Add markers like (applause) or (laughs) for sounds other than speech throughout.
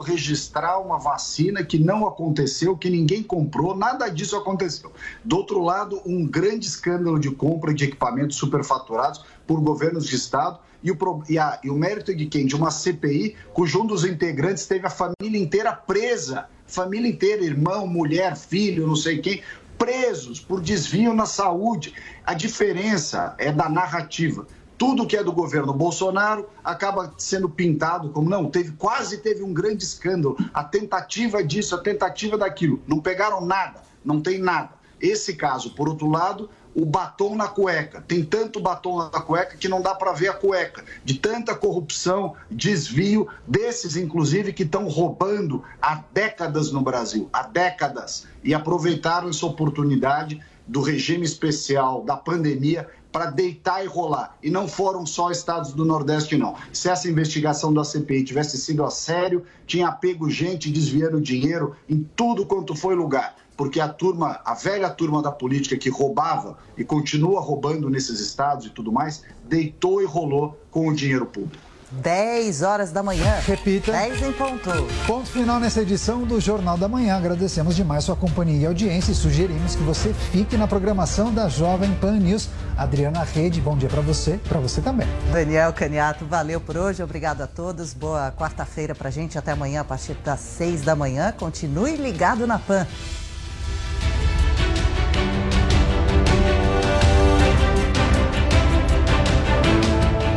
Registrar uma vacina que não aconteceu, que ninguém comprou, nada disso aconteceu. Do outro lado, um grande escândalo de compra de equipamentos superfaturados por governos de Estado e o, e, a, e o mérito de quem? De uma CPI cujo um dos integrantes teve a família inteira presa, família inteira, irmão, mulher, filho, não sei quem, presos por desvio na saúde. A diferença é da narrativa tudo que é do governo Bolsonaro acaba sendo pintado como não, teve quase teve um grande escândalo, a tentativa disso, a tentativa daquilo, não pegaram nada, não tem nada. Esse caso, por outro lado, o batom na cueca. Tem tanto batom na cueca que não dá para ver a cueca. De tanta corrupção, desvio, desses inclusive que estão roubando há décadas no Brasil, há décadas, e aproveitaram essa oportunidade do regime especial da pandemia para deitar e rolar. E não foram só estados do Nordeste, não. Se essa investigação da CPI tivesse sido a sério, tinha pego gente desviando dinheiro em tudo quanto foi lugar. Porque a turma, a velha turma da política que roubava e continua roubando nesses estados e tudo mais, deitou e rolou com o dinheiro público. 10 horas da manhã. Repita. 10 em ponto. Ponto final nessa edição do Jornal da Manhã. Agradecemos demais sua companhia e audiência e sugerimos que você fique na programação da Jovem Pan News. Adriana Rede, bom dia para você, para você também. Daniel Caniato, valeu por hoje. Obrigado a todos. Boa quarta-feira pra gente. Até amanhã a partir das 6 da manhã. Continue ligado na Pan.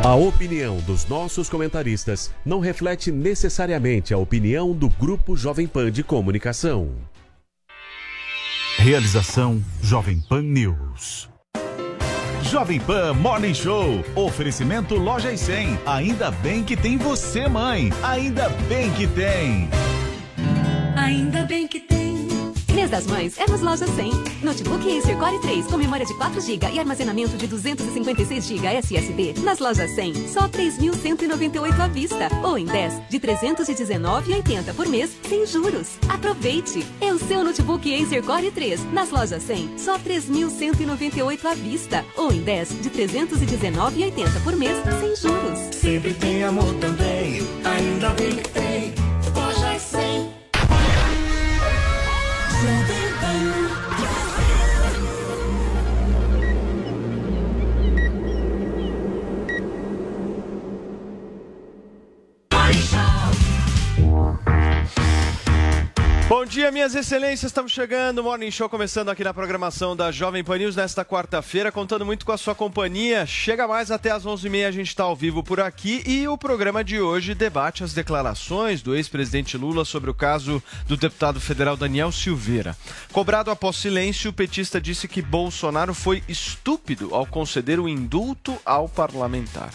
A opinião dos nossos comentaristas não reflete necessariamente a opinião do Grupo Jovem Pan de Comunicação. Realização Jovem Pan News. Jovem Pan Morning Show. Oferecimento Loja e 100. Ainda bem que tem você, mãe. Ainda bem que tem. Ainda bem que tem. Mês das Mães é nas lojas 100. Notebook Acer Core 3 com memória de 4 GB e armazenamento de 256 GB SSD. Nas lojas 100, só 3.198 à vista. Ou em 10 de 319,80 por mês, sem juros. Aproveite! É o seu notebook Acer Core 3. Nas lojas 100, só 3.198 à vista. Ou em 10 de 319,80 por mês, sem juros. Sempre tem amor também, ainda bem que tem. Bom dia, minhas excelências. Estamos chegando. Morning Show começando aqui na programação da Jovem Pan News nesta quarta-feira, contando muito com a sua companhia. Chega mais até às 11h30, a gente está ao vivo por aqui e o programa de hoje debate as declarações do ex-presidente Lula sobre o caso do deputado federal Daniel Silveira. Cobrado após silêncio, o petista disse que Bolsonaro foi estúpido ao conceder o indulto ao parlamentar.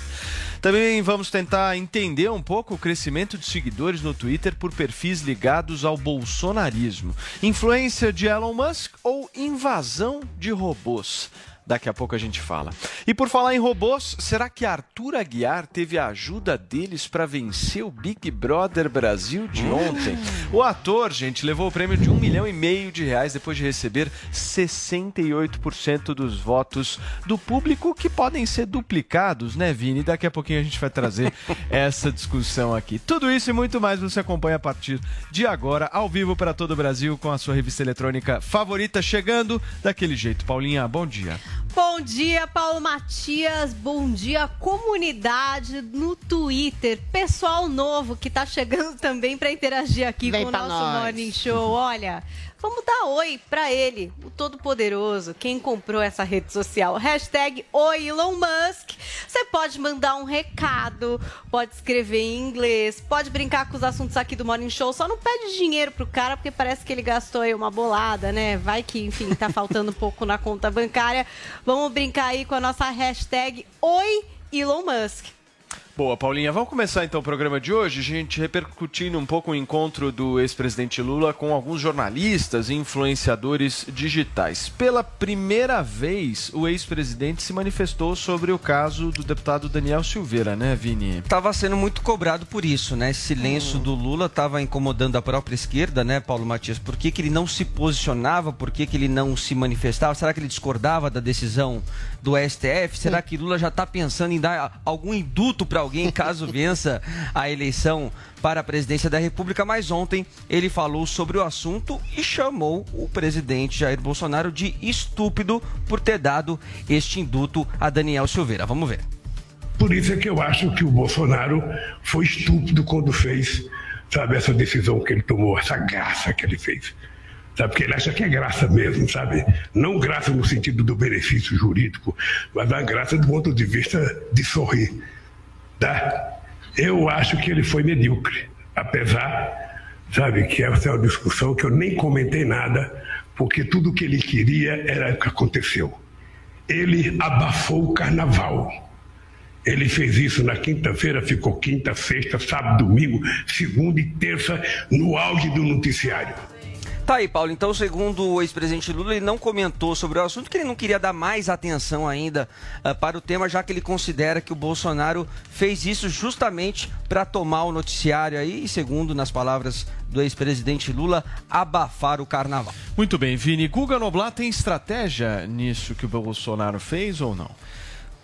Também vamos tentar entender um pouco o crescimento de seguidores no Twitter por perfis ligados ao bolsonarismo. Influência de Elon Musk ou invasão de robôs? Daqui a pouco a gente fala. E por falar em robôs, será que Arthur Aguiar teve a ajuda deles para vencer o Big Brother Brasil de ontem? O ator, gente, levou o prêmio de um milhão e meio de reais depois de receber 68% dos votos do público, que podem ser duplicados, né, Vini? Daqui a pouquinho a gente vai trazer (laughs) essa discussão aqui. Tudo isso e muito mais você acompanha a partir de agora, ao vivo para todo o Brasil, com a sua revista eletrônica favorita chegando daquele jeito. Paulinha, bom dia. Bom dia, Paulo Matias. Bom dia, comunidade no Twitter. Pessoal novo que tá chegando (laughs) também para interagir aqui Vem com o nosso nós. Morning Show. Olha, vamos dar oi para ele, o Todo-Poderoso, quem comprou essa rede social. Hashtag Oi Elon Musk. Você pode mandar um recado, pode escrever em inglês, pode brincar com os assuntos aqui do Morning Show. Só não pede dinheiro pro cara, porque parece que ele gastou aí uma bolada, né? Vai que, enfim, tá faltando um pouco na conta bancária. Vamos brincar aí com a nossa hashtag Oi Elon Musk. Boa, Paulinha. Vamos começar então o programa de hoje, gente repercutindo um pouco o encontro do ex-presidente Lula com alguns jornalistas e influenciadores digitais. Pela primeira vez, o ex-presidente se manifestou sobre o caso do deputado Daniel Silveira, né, Vini? Estava sendo muito cobrado por isso, né? Esse silêncio do Lula estava incomodando a própria esquerda, né, Paulo Matias? Por que, que ele não se posicionava? Por que, que ele não se manifestava? Será que ele discordava da decisão do STF? Será que Lula já está pensando em dar algum induto para alguém caso vença a eleição para a presidência da República? Mas ontem ele falou sobre o assunto e chamou o presidente Jair Bolsonaro de estúpido por ter dado este induto a Daniel Silveira. Vamos ver. Por isso é que eu acho que o Bolsonaro foi estúpido quando fez, sabe, essa decisão que ele tomou, essa graça que ele fez. Sabe, porque ele acha que é graça mesmo, sabe? Não graça no sentido do benefício jurídico, mas a graça do ponto de vista de sorrir. Tá? Eu acho que ele foi medíocre, apesar, sabe, que essa é uma discussão que eu nem comentei nada, porque tudo que ele queria era o que aconteceu. Ele abafou o carnaval. Ele fez isso na quinta-feira, ficou quinta, sexta, sábado, domingo, segunda e terça, no auge do noticiário. Tá aí, Paulo. Então, segundo o ex-presidente Lula, ele não comentou sobre o assunto, que ele não queria dar mais atenção ainda uh, para o tema, já que ele considera que o Bolsonaro fez isso justamente para tomar o noticiário aí, e segundo, nas palavras do ex-presidente Lula, abafar o carnaval. Muito bem, Vini. Guga Noblat tem estratégia nisso que o Bolsonaro fez ou não?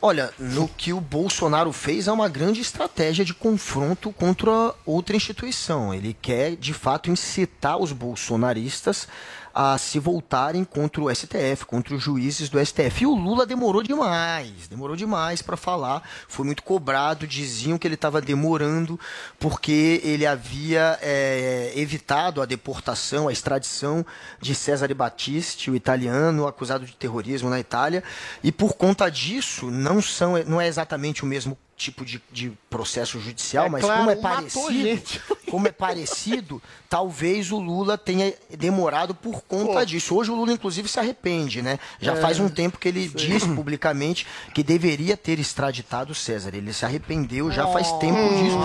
Olha, no que o Bolsonaro fez é uma grande estratégia de confronto contra outra instituição. Ele quer, de fato, incitar os bolsonaristas a se voltarem contra o STF, contra os juízes do STF. E o Lula demorou demais, demorou demais para falar, foi muito cobrado, diziam que ele estava demorando porque ele havia é, evitado a deportação, a extradição de Cesare Battisti, o italiano acusado de terrorismo na Itália, e por conta disso não são, não é exatamente o mesmo tipo de, de processo judicial, É mas claro, como é parecido, (laughs) como é parecido, talvez o Lula tenha demorado por conta Pô. disso. Hoje o Lula, inclusive, se arrepende, né? Já É, faz um tempo que ele sei. diz publicamente que deveria ter extraditado César. Ele se arrependeu já faz tempo disso.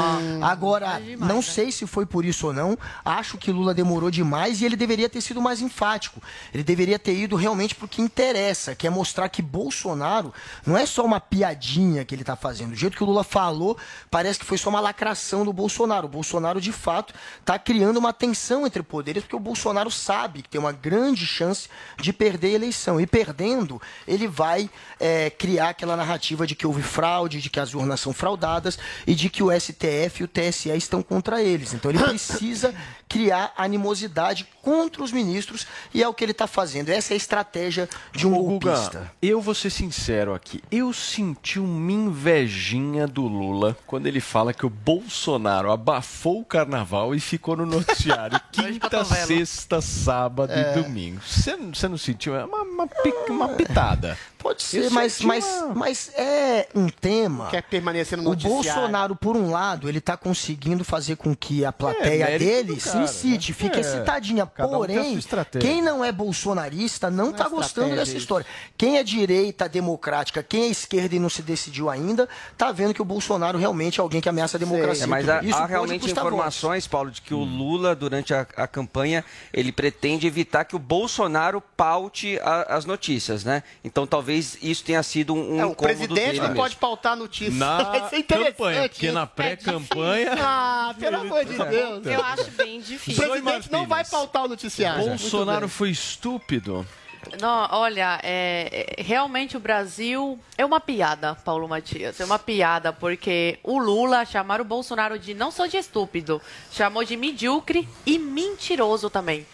Agora, não sei se foi por isso ou não. Acho que Lula demorou demais e ele deveria ter sido mais enfático. Ele deveria ter ido realmente pro que interessa, que é mostrar que Bolsonaro não é só uma piadinha que ele tá fazendo. Do jeito que o Lula falou, parece que foi só uma lacração do Bolsonaro. O Bolsonaro, de fato, tá criando uma tensão entre poderes, porque o Bolsonaro sabe que tem uma grande chance de perder a eleição. E perdendo, ele vai é, criar aquela narrativa de que houve fraude, de que as urnas são fraudadas e de que o STF e o TSE estão contra eles. Então ele (coughs) precisa criar animosidade contra os ministros e é o que ele está fazendo. Essa é a estratégia de um Ô, Guga, golpista. eu vou ser sincero aqui. Eu senti uma invejinha do Lula quando ele fala que o Bolsonaro abafou o carnaval e ficou no noticiário (laughs) quinta, sexta, sábado É. e domingo. Você não- sentiu? É uma, uma, uma pitada. Pode ser, Eu mas, senti mas, uma- mas é um tema. Quer permanecer no O noticiário. Bolsonaro, por um lado, ele tá conseguindo fazer com que a plateia É, dele se cara, incite, né? fique É, excitadinha. cada um Porém, estratégia. quem não é bolsonarista não, Não tá é gostando estratégia dessa isso. história. Quem é direita, democrática, quem é esquerda e não se decidiu ainda, tá vendo que o Bolsonaro realmente é alguém que ameaça a democracia. É, mas há, Isso há realmente informações, Paulo, de que o Lula, durante a, a campanha, ele pretende evitar que o Bolsonaro paute a- as notícias, né? Então talvez isso tenha sido um, um É, o presidente dele não pode pautar a notícia. Na (laughs) Vai ser interessante. campanha, porque na pré-campanha- Ah, pelo amor de Deus. Eu acho bem O difícil. presidente não vai pautar o noticiário. Bolsonaro foi estúpido. Não, olha, é, é, realmente o Brasil é uma piada, Paulo Matias. É uma piada, porque o Lula chamaram o Bolsonaro de não só de estúpido, chamou de medíocre e mentiroso também.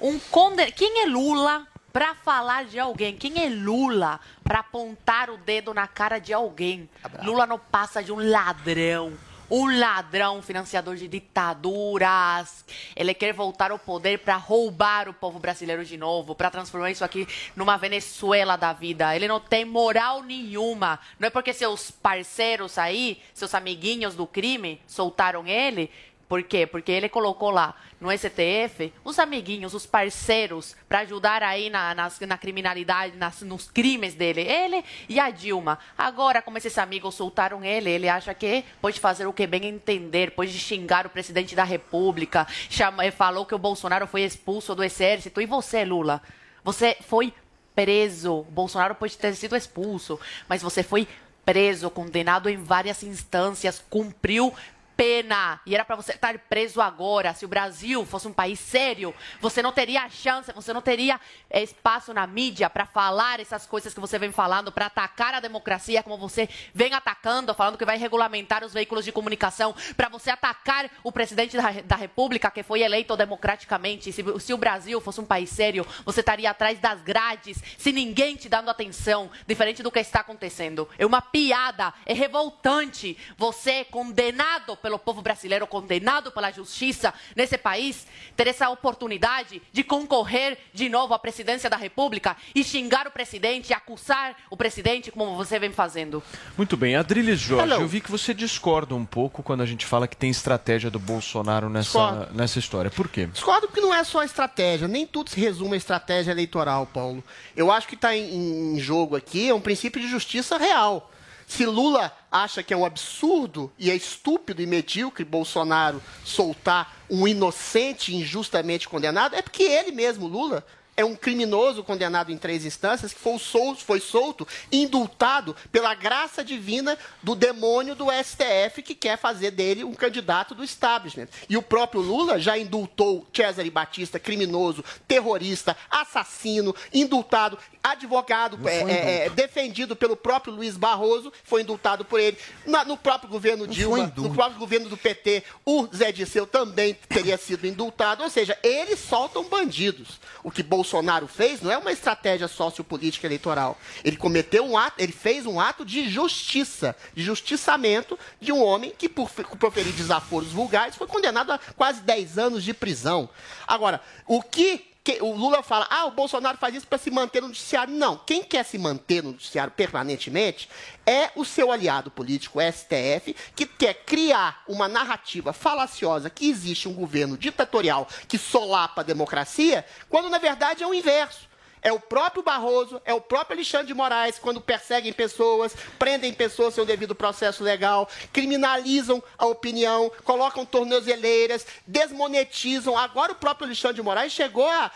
Um conde... Quem é Lula para falar de alguém? Quem é Lula para apontar o dedo na cara de alguém? Lula não passa de um ladrão. Um ladrão financiador de ditaduras. Ele quer voltar ao poder para roubar o povo brasileiro de novo, para transformar isso aqui numa Venezuela da vida. Ele não tem moral nenhuma. Não é porque seus parceiros aí, seus amiguinhos do crime, soltaram ele, Por quê? Porque ele colocou lá no STF os amiguinhos, os parceiros, para ajudar aí na, nas- na criminalidade, nas- nos crimes dele. Ele e a Dilma. Agora, como esses amigos soltaram ele, ele acha que pode fazer o que bem entender, pode xingar o presidente da República, chama, falou que o Bolsonaro foi expulso do exército. E você, Lula? Você foi preso. Bolsonaro pode ter sido expulso, mas você foi preso, condenado em várias instâncias, cumpriu pena. E era para você estar preso agora. Se o Brasil fosse um país sério, você não teria chance, você não teria eh, espaço na mídia para falar essas coisas que você vem falando, para atacar a democracia como você vem atacando, falando que vai regulamentar os veículos de comunicação, para você atacar o presidente da, da República que foi eleito democraticamente. Se, se o Brasil fosse um país sério, você estaria atrás das grades, sem ninguém te dando atenção, diferente do que está acontecendo. É uma piada, é revoltante. Você, condenado pelo povo brasileiro, condenado pela justiça nesse país, ter essa oportunidade de concorrer de novo à presidência da República e xingar o presidente, acusar o presidente, como você vem fazendo. Muito bem, Adriles Jorge, Hello. eu vi que você discorda um pouco quando a gente fala que tem estratégia do Bolsonaro nessa, Discordo. nessa história. Por quê? Discordo porque não é só estratégia, nem tudo se resume a estratégia eleitoral, Paulo. Eu acho que está em, em jogo aqui é um princípio de justiça real. Se Lula acha que é um absurdo e é estúpido e medíocre Bolsonaro soltar um inocente injustamente condenado, é porque ele mesmo, Lula, é um criminoso condenado em três instâncias que foi solto, foi solto, indultado pela graça divina do demônio do STF que quer fazer dele um candidato do establishment. E o próprio Lula já indultou Cesare Batista, criminoso, terrorista, assassino, indultado, advogado, é, é, é, defendido pelo próprio Luiz Barroso, foi indultado por ele. Na- no próprio governo Dilma, no próprio governo do PT, o Zé Disseu também teria sido indultado. Ou seja, eles soltam bandidos. O que Bolsonaro fez não é uma estratégia sociopolítica eleitoral. Ele cometeu um ato, ele fez um ato de justiça, de justiçamento de um homem que, por fe- proferir desaforos vulgares, foi condenado a quase 10 anos de prisão. Agora, o que que- o Lula fala, ah, o Bolsonaro faz isso para se manter no noticiário. Não, quem quer se manter no noticiário permanentemente é o seu aliado político, o STF, que quer criar uma narrativa falaciosa que existe um governo ditatorial que solapa a democracia, quando na verdade é o inverso. É o próprio Barroso, é o próprio Alexandre de Moraes, quando perseguem pessoas, prendem pessoas sem o devido processo legal, criminalizam a opinião, colocam tornozeleiras, desmonetizam. Agora o próprio Alexandre de Moraes chegou a,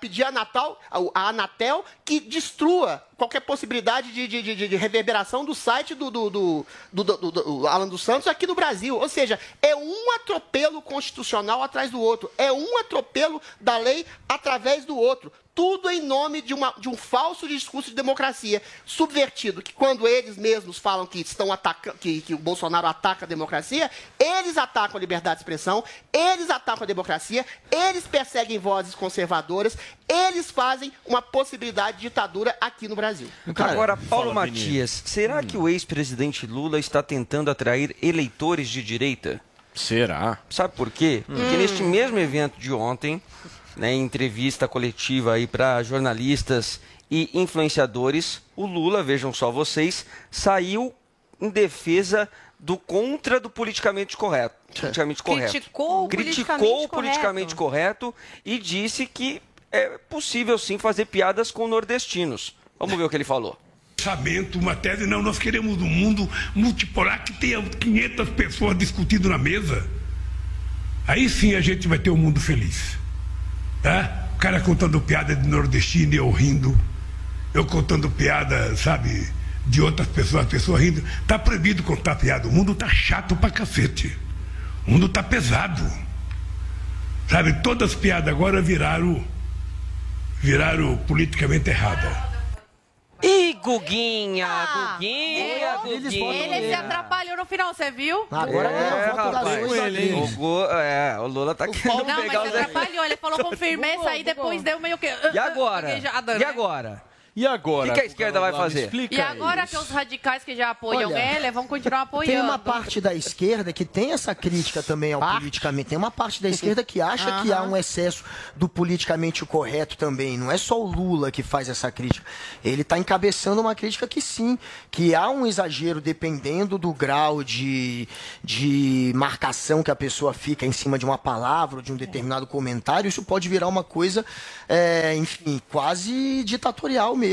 pedir a, Natal, a Anatel que destrua qualquer possibilidade de, de- de- de reverberação do site do, do, do, do- do- Alan dos Santos aqui no Brasil. Ou seja, é um atropelo constitucional atrás do outro. É um atropelo da lei através do outro. Tudo em nome de, uma- de um falso discurso de democracia subvertido, que quando eles mesmos falam que estão atacando, que, que o Bolsonaro ataca a democracia, eles atacam a liberdade de expressão, eles atacam a democracia, eles perseguem vozes conservadoras, eles fazem uma possibilidade de ditadura aqui no Brasil. Agora, Paulo Fala, Vini. Matias, será que o ex-presidente Lula está tentando atrair eleitores de direita? Será? Sabe por quê? Porque Hum. neste mesmo evento de ontem, né, em entrevista coletiva aí para jornalistas e influenciadores, o Lula, vejam só vocês, saiu em defesa do contra do politicamente correto. Politicamente correto. Criticou o Criticou politicamente o politicamente correto e disse que é possível sim fazer piadas com nordestinos. Vamos ver o que ele falou. pensamento, uma tese, não, nós queremos um mundo multipolar que tenha 500 pessoas discutindo na mesa. Aí sim a gente vai ter um mundo feliz. Tá? O cara contando piada de nordestino e eu rindo. Eu contando piada, sabe, de outras pessoas, as pessoas rindo. Tá proibido contar piada. O mundo tá chato pra cacete. O mundo tá pesado. Sabe, todas as piadas agora viraram viraram politicamente erradas. Ih, Guguinha, Guguinha, Guguinha. Ele se atrapalhou no final, você viu? Agora é, rapaz. O, Gu- é, o Lula tá querendo Não, pegar mas os... se atrapalhou. Ele falou com firmeza, aí depois deu meio que... E agora? (laughs) E né? agora? E agora? O que, que a esquerda vai fazer? Explica E agora que os radicais que já apoiam Olha, ele vão continuar apoiando. Tem uma parte da esquerda que tem essa crítica também ao politicamente. Tem uma parte da esquerda que acha que há um excesso do politicamente correto também. Não é só o Lula que faz essa crítica. Ele está encabeçando uma crítica que sim, que há um exagero dependendo do grau de, de marcação que a pessoa fica em cima de uma palavra ou de um determinado comentário. Isso pode virar uma coisa, é, enfim, quase ditatorial mesmo.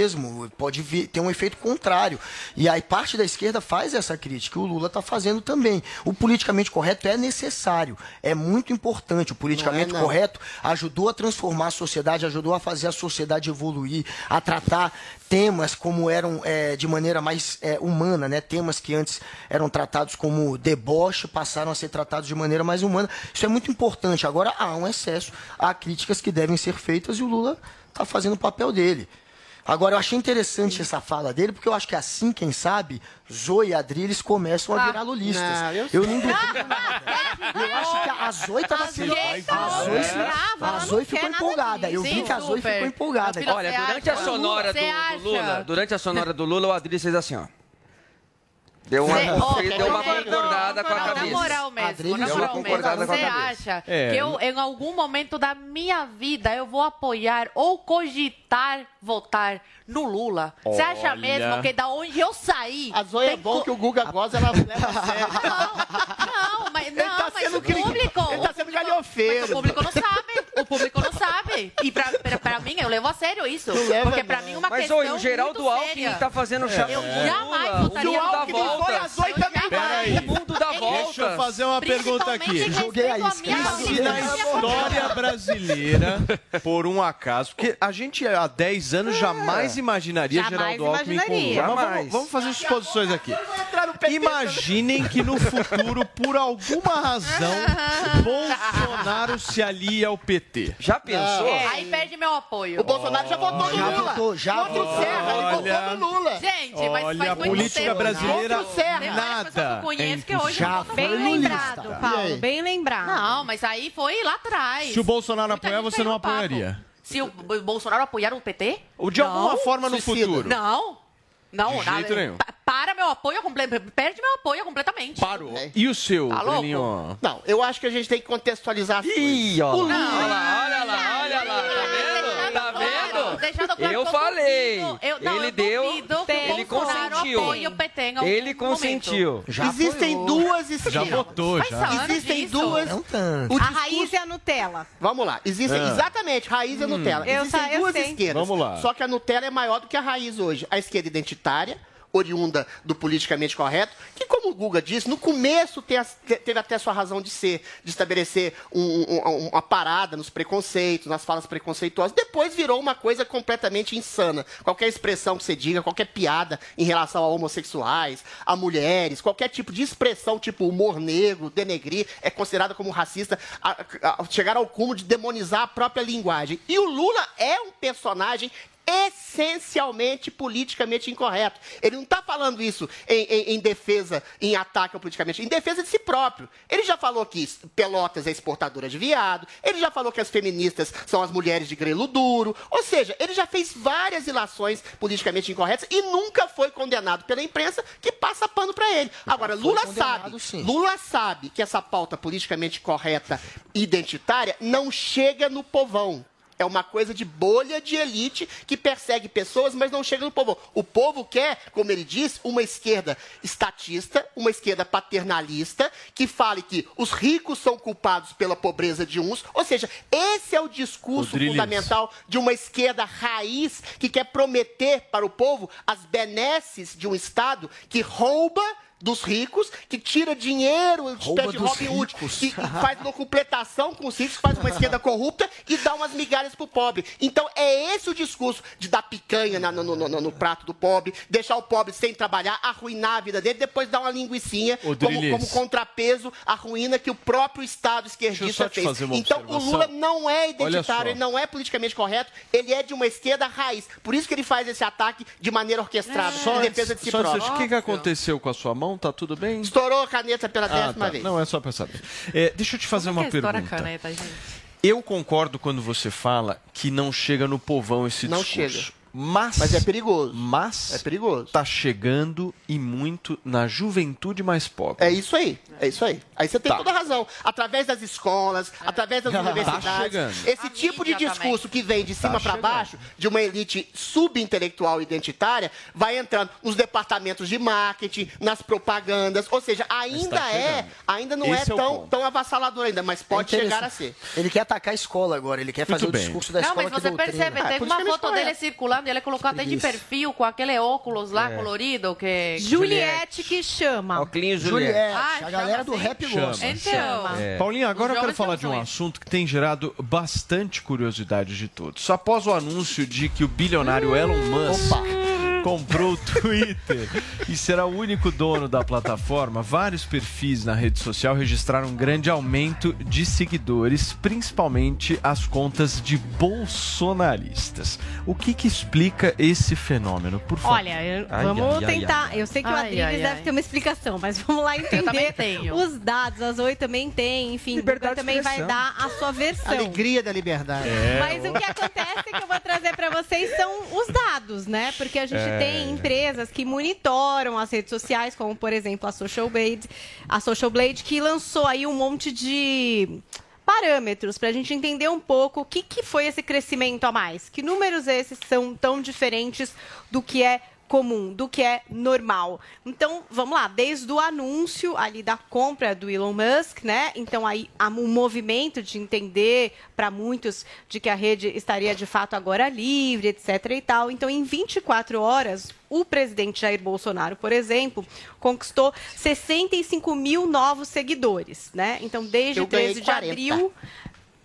Pode vir- ter um efeito contrário. E aí parte da esquerda faz essa crítica. O Lula está fazendo também. O politicamente correto é necessário. É muito importante. O politicamente Não é, não. correto ajudou a transformar a sociedade, ajudou a fazer a sociedade evoluir, a tratar temas como eram é, de maneira mais é, humana, né? Temas que antes eram tratados como deboche passaram a ser tratados de maneira mais humana. Isso é muito importante. Agora há um excesso, há críticas que devem ser feitas e o Lula está fazendo o papel dele. Agora, eu achei interessante essa fala dele, porque eu acho que assim, quem sabe, Zoe e Adriles começam a Ah, virar lulistas. não, eu eu não duvido (laughs) nada. Eu acho que a Zoe estava sendo. A Zoe, se- a Zoe ficou empolgada. Eu vi que a Zoe ficou empolgada. Olha, durante a sonora do, do Lula, durante a sonora do Lula, o Adriles fez assim, ó. Deu uma, Cê- deu uma não, concordada com a Na cabeça. moral mesmo, na moral mesmo. Você acha É. que eu, em algum momento da minha vida, eu vou apoiar ou cogitar votar no Lula? Você acha mesmo que da onde eu saí... A Zoe é bom que o Guga goza, ela leva a (laughs) sério. Não, mas, Ele não, tá mas sendo o público... ele tá sendo galhofeiro. Mas o público não sabe. O público não sabe. E pra, pra, pra mim, eu levo a sério isso. Não leva, porque pra mim, uma Mas, questão oi, o Geraldo muito Alckmin séria. tá fazendo chapa Eu com o jamais votaria no Alckmin, foi voltas. a Zoe também Peraí. O mundo dá voltas. Deixa eu fazer uma pergunta aqui. Joguei a E se na história brasileira, por um acaso, porque a gente há 10 anos jamais imaginaria Jamais Geraldo Alckmin com. Mas Jamais. Vamos, vamos fazer suposições aqui. Imaginem que no futuro, por alguma razão, (laughs) Bolsonaro se alia ao PT. Já pensou? É, Aí perde meu apoio. O Bolsonaro já votou no Já Lula. votou, já Contra o. Serra, ele Olha. votou no Lula. Gente, mas Olha, faz muito política tempo. brasileira, Contra o Serra. Pessoas que eu nada conheço que hoje Já foi Bem lembrado. Paulo, bem lembrado. Não, mas aí foi lá atrás. Se o Bolsonaro Muita apoiar, você não papo. apoiaria? Se o Bolsonaro apoiar o PT? Ou de alguma Não. forma no Suicida. futuro? Não. Não, De nada. jeito nenhum. Pa- Para meu apoio, perde meu apoio completamente. Parou. E o seu, Tá louco? Breninho? Não, eu acho que a gente tem que contextualizar as Ih, ó. Olha lá, olha lá, olha lá. Tá vendo? Tá vendo? Deixando claro Eu falei. duvido. Eu, não, Ele eu deu- ele consentiu. apoie o PT em algum Ele consentiu. Já Existem apoiou. duas esquinas. Já votou, já. Existem disso. duas. Não tanto. O A raiz é a Nutella. Vamos lá. Existem, Ah. exatamente, raiz é Nutella. Eu Existem eu duas esquerdas. Vamos lá. Só que a Nutella é maior do que a raiz hoje. A esquerda identitária, oriunda do politicamente correto, que, como o Guga disse, no começo te- te- teve até sua razão de ser, de estabelecer um- um- uma parada nos preconceitos, nas falas preconceituosas. Depois virou uma coisa completamente insana. Qualquer expressão que você diga, qualquer piada em relação a homossexuais, a mulheres, qualquer tipo de expressão, tipo humor negro, denegrir, é considerada como racista, a- a- chegar ao cúmulo de demonizar a própria linguagem. E o Lula é um personagem essencialmente politicamente incorreto. Ele não está falando isso em, em- em defesa, em ataque ao politicamente, em defesa de si próprio. Ele já falou que Pelotas é exportadora de viado, ele já falou que as feministas são as mulheres de grelo duro, ou seja, ele já fez várias ilações politicamente incorretas e nunca foi condenado pela imprensa que passa pano para ele. Agora, Lula sabe, sim. Lula sabe que essa pauta politicamente correta identitária não chega no povão. É uma coisa de bolha de elite que persegue pessoas, mas não chega no povo. O povo quer, como ele diz, uma esquerda estatista, uma esquerda paternalista, que fale que os ricos são culpados pela pobreza de uns. Ou seja, esse é o discurso Rodrigues. fundamental de uma esquerda raiz que quer prometer para o povo as benesses de um Estado que rouba dos ricos, que tira dinheiro, Rouba de dos Robin Hood, que faz locupletação com os ricos, faz uma esquerda corrupta e dá umas migalhas pro pobre. Então é esse o discurso de dar picanha na- no, no- no- no prato do pobre, deixar o pobre sem trabalhar, arruinar a vida dele, depois dar uma linguicinha Ô, como, como contrapeso à ruína que o próprio Estado esquerdista fez. uma Então o observação. Lula não é identitário, ele não é politicamente correto, ele é de uma esquerda raiz. Por isso que ele faz esse ataque de maneira orquestrada, Só em defesa de si próprio. o que, que aconteceu com a sua mão? Tá tudo bem? Estourou a caneta pela Ah, décima tá. vez. Não, é só pra saber. É, deixa eu te fazer uma Que estoura a pergunta. caneta, gente. Eu concordo quando você fala que não chega no povão esse Não discurso. chega. Mas, Mas é perigoso. Mas É perigoso. tá chegando e muito na juventude mais pobre. É isso aí, é isso aí. Aí você tem Tá. toda a razão. Através das escolas, através das (laughs) Tá universidades, chegando. esse tipo de discurso que vem de cima Tá para baixo, de uma elite subintelectual identitária, vai entrando nos departamentos de marketing, nas propagandas. Ou seja, ainda tá é, ainda não Esse é é o tão, ponto. tão avassalador ainda, mas pode É chegar a ser. Ele quer atacar a escola agora, ele quer fazer Muito o bem. discurso da Não, escola mas que você percebe, Ah, teve uma foto dele circulando e ele colocou até de perfil com aquele óculos lá É. colorido que Juliette que chama. Oclinhos Juliette, Ah, a galera do chama rap Chama. gosta. Então, É. Paulinho, agora eu quero falar de um assunto que tem gerado bastante curiosidade de todos. Após o anúncio de que o bilionário Elon Musk comprou o Twitter e será o único dono da plataforma, vários perfis na rede social registraram um grande aumento de seguidores, principalmente as contas de bolsonaristas. O que, que explica esse fenômeno, por favor? Olha, eu- Ai, vamos ai, ai, tentar. ai. Eu sei que o Adriles deve ter uma explicação, mas vamos lá (laughs) também entender tenho. os dados. A Zoe também tem, enfim, o Guga também vai dar a sua versão. Alegria da liberdade. É, Mas o que acontece que eu vou trazer para vocês são os dados, né? Porque a gente É. tem empresas que monitoram as redes sociais, como por exemplo a Social Blade, a Social Blade que lançou aí um monte de parâmetros para a gente entender um pouco o que, que foi esse crescimento a mais. Que números esses são tão diferentes do que é comum, do que é normal. Então, vamos lá, desde o anúncio ali da compra do Elon Musk, né? Então aí há um movimento de entender para muitos de que a rede estaria de fato agora livre, etc e tal. Então, em 24 horas, o presidente Jair Bolsonaro, por exemplo, conquistou 65 mil novos seguidores, né? Então, desde Eu ganhei 13 de 40. abril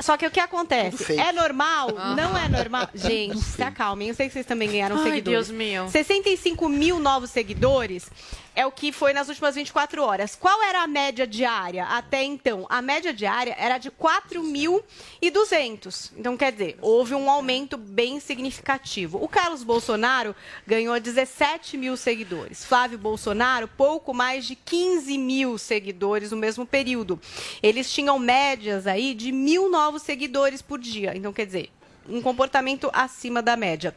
só que o que acontece? É normal? Ah. Não é normal? (laughs) Gente, se acalmem. Eu sei que vocês também ganharam Ai, seguidores. Deus meu. 65 mil novos seguidores é o que foi nas últimas 24 horas. Qual era a média diária até então? A média diária era de 4.200. Então, quer dizer, houve um aumento bem significativo. O Carlos Bolsonaro ganhou 17 mil seguidores. Flávio Bolsonaro, pouco mais de 15 mil seguidores no mesmo período. Eles tinham médias aí de mil novos seguidores por dia. Então, quer dizer, um comportamento acima da média.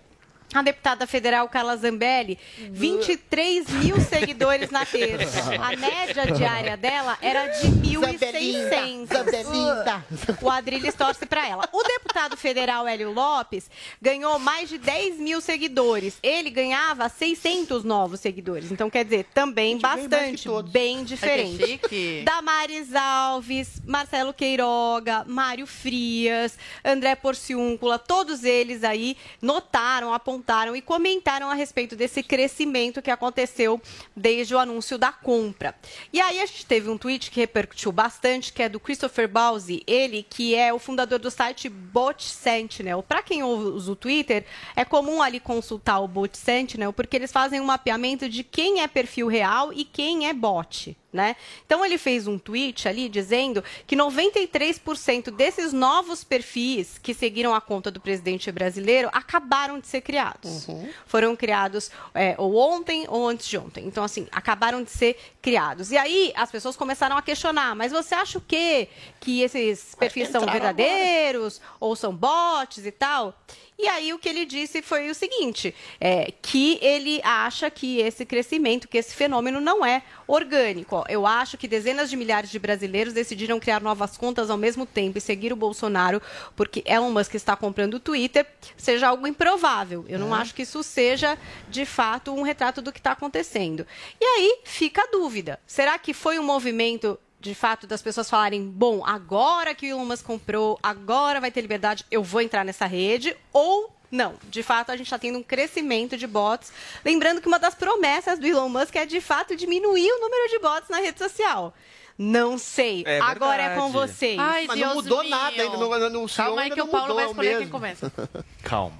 A deputada federal Carla Zambelli, 23 mil seguidores na terça. A média diária dela era de 1.600. Zambelinda. O Adriles torce para ela. O deputado federal Hélio Lopes ganhou mais de 10 mil seguidores. Ele ganhava 600 novos seguidores. Então, quer dizer, também bastante, bem diferente. Chique. Damares Alves, Marcelo Queiroga, Mário Frias, André Porciúncula, todos eles aí notaram, apontaram e comentaram a respeito desse crescimento que aconteceu desde o anúncio da compra. E aí a gente teve um tweet que repercutiu bastante, que é do Christopher Bowsy, ele que é o fundador do site Bot Sentinel. Para quem usa o Twitter, é comum ali consultar o Bot Sentinel, porque eles fazem um mapeamento de quem é perfil real e quem é bot. Né? Então ele fez um tweet ali dizendo que 93% desses novos perfis que seguiram a conta do presidente brasileiro acabaram de ser criados. Foram criados é, ou ontem ou antes de ontem. Então, assim, acabaram de ser criados. E aí as pessoas começaram a questionar, mas você acha o quê? Que esses perfis são verdadeiros ou são bots e tal? E aí o que ele disse foi o seguinte, é, que ele acha que esse crescimento, que esse fenômeno não é orgânico. Eu acho que dezenas de milhares de brasileiros decidiram criar novas contas ao mesmo tempo e seguir o Bolsonaro porque Elon Musk está comprando o Twitter, seja algo improvável. Eu não acho que isso seja, de fato, um retrato do que está acontecendo. E aí fica a dúvida. Será que foi um movimento de fato das pessoas falarem, bom, agora que o Elon Musk comprou, agora vai ter liberdade, eu vou entrar nessa rede, ou não, de fato a gente está tendo um crescimento de bots. Lembrando que uma das promessas do Elon Musk é de fato diminuir o número de bots na rede social. Não sei. É Agora é com vocês. Ai, Mas Deus não mudou meu. nada ainda, não anunciou, Calma aí que o não Paulo vai é escolher quem mesmo. começa. (laughs) Calma,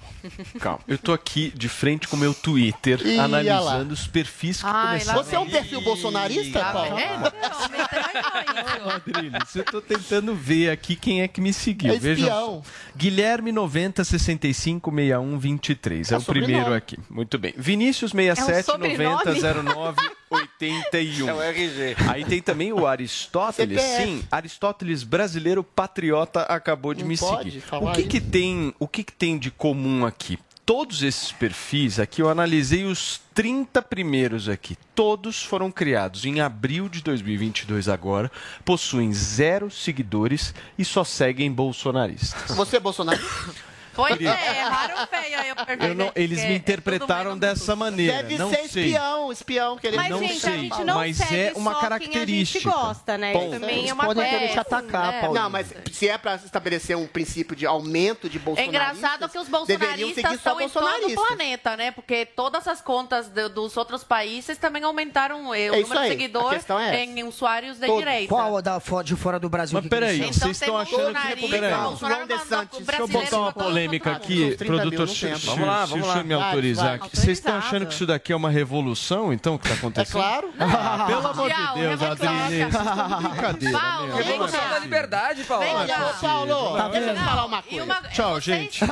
calma. Eu tô aqui de frente com o meu Twitter, Ih, olha analisando lá. os perfis que Ai, começaram. Você é um perfil bolsonarista, Paulo? É, não, me estranhou isso. Adriles, eu tô tentando ver aqui quem é que me seguiu. É Veja espião. só. Guilherme 90 65 61 23. É, É o sobrenome. primeiro aqui. Muito bem. Vinícius 67 sobrenome? 90 09 81. É o RG. (laughs) Aí tem também o Aristóteles. CPF. Sim, Aristóteles brasileiro patriota acabou de Não me pode seguir. falar O que que tem, o que que tem de comum aqui? todos esses perfis aqui, eu analisei os 30 primeiros aqui. Todos foram criados em abril de 2022 agora, possuem zero seguidores e só seguem bolsonaristas. Você é bolsonarista? (coughs) Pois é, erraram feio aí o perfil. Eu não- eles me interpretaram dessa maneira. Deve não ser sei. espião, espião, querido. Mas, não gente, sei, a gente não mas segue é uma só característica. quem a gente gosta, né? Isso também Eles é uma podem coisa. querer te atacar, é. Paulo. Não, mas se é pra estabelecer um princípio de aumento de É bolsonaristas... engraçado que os bolsonaristas estão em todo o planeta, né? Porque todas as contas do- dos outros países também aumentaram eh, o É isso número aí. de seguidores é em usuários de Todo. direita. Qual a da, de fora do Brasil? Mas que peraí, que eles vocês estão achando que... Peraí. Bolsonaro. Deixa eu botar uma polêmica aqui, 30 mil produtor, se- Vamos lá, vamos lá. me autorizar. aqui. Vocês estão achando que isso daqui é uma revolução, então, que está acontecendo? É claro. Ah, (laughs) pelo amor de Deus, revolução. Adriane. De brincadeira. Paulo, meu. vem Não é cá. possível. liberdade, Paulo. Vem é cá. Paulo, Não é deixa eu te possível. falar uma coisa. Tchau, gente. (laughs)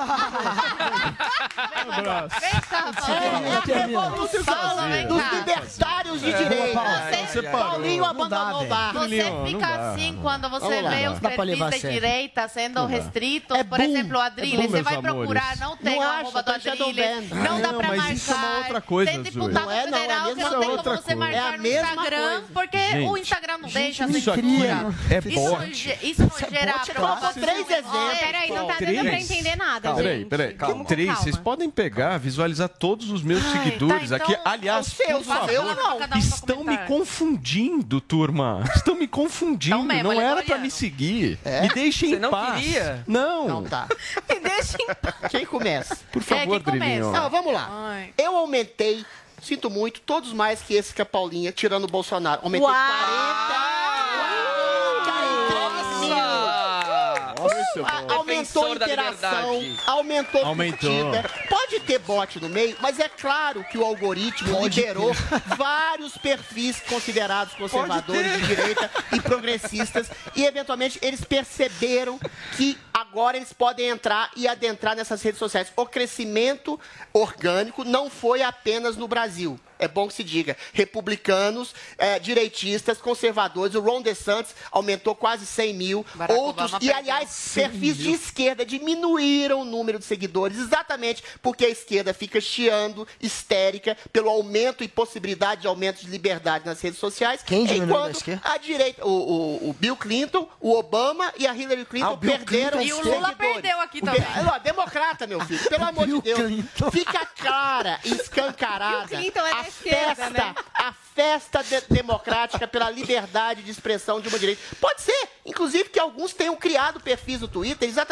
Um abraço. Vem cá, Paulo. É a revolução Paulo, vem dos libertários de É, direita. Paulinho abandonou o bar. Você fica assim quando você vê os perfis de direita sendo restritos. É Por exemplo, o É Adrilles. boom, você meus vai amores. procurar, não tem Não acha, arroba do tá Shadow Adrilles. Ban. Não dá Não, pra marcar. isso é uma outra coisa, Tem deputado Não é, não, é federal que mesma não tem coisa. como você É a marcar no mesma Instagram, coisa. porque Gente, o Instagram não deixa isso censura. aqui é Isso, bot. ge- isso não gera é claro. provocação. Três exemplos. Ó, peraí, não tá dando pra Três. entender nada, Peraí, gente. peraí. Três, vocês podem pegar, visualizar todos os meus seguidores tá, aqui. então, Aliás, por favor, estão me confundindo, turma. Estão me confundindo. Não é era pra me seguir. É? Me deixem Você em não paz. queria? Não. Não tá. (laughs) Me deixa. Quem começa? Por É, favor, quem começa? Drilinho. Não, vamos lá. Ai. Eu aumentei, sinto muito, todos mais que esse que a Paulinha, tirando o Bolsonaro. Aumentei Uau! 40. mil. Muito A- bom. Aumentou a interação, aumentou a Aumentou. curtida. Pode ter bot no meio, mas é claro que o algoritmo liberou (laughs) vários perfis considerados conservadores de direita e progressistas e eventualmente eles perceberam que agora eles podem entrar e adentrar nessas redes sociais. O crescimento orgânico não foi apenas no Brasil. É bom que se diga. Republicanos, eh, direitistas, conservadores. O Ron DeSantis aumentou quase 100 mil. Barack Outros, Obama e aliás, perfis de esquerda diminuíram o número de seguidores, exatamente porque a esquerda fica chiando, histérica, pelo aumento e possibilidade de aumento de liberdade nas redes sociais. Quem diminuiu enquanto esquerda? a direita, o, o- o Bill Clinton, o Obama e a Hillary Clinton Ah, o Bill perderam Clinton E o Lula seguidores. perdeu aqui O também. Não, democrata, meu filho, pelo (laughs) amor de Deus. Clinton. Fica clara (laughs) escancarada Bill Clinton é da a esquerda, festa, né? a festa de- democrática pela liberdade de expressão de uma direita. Pode ser, inclusive, que alguns tenham criado perfis no Twitter exatamente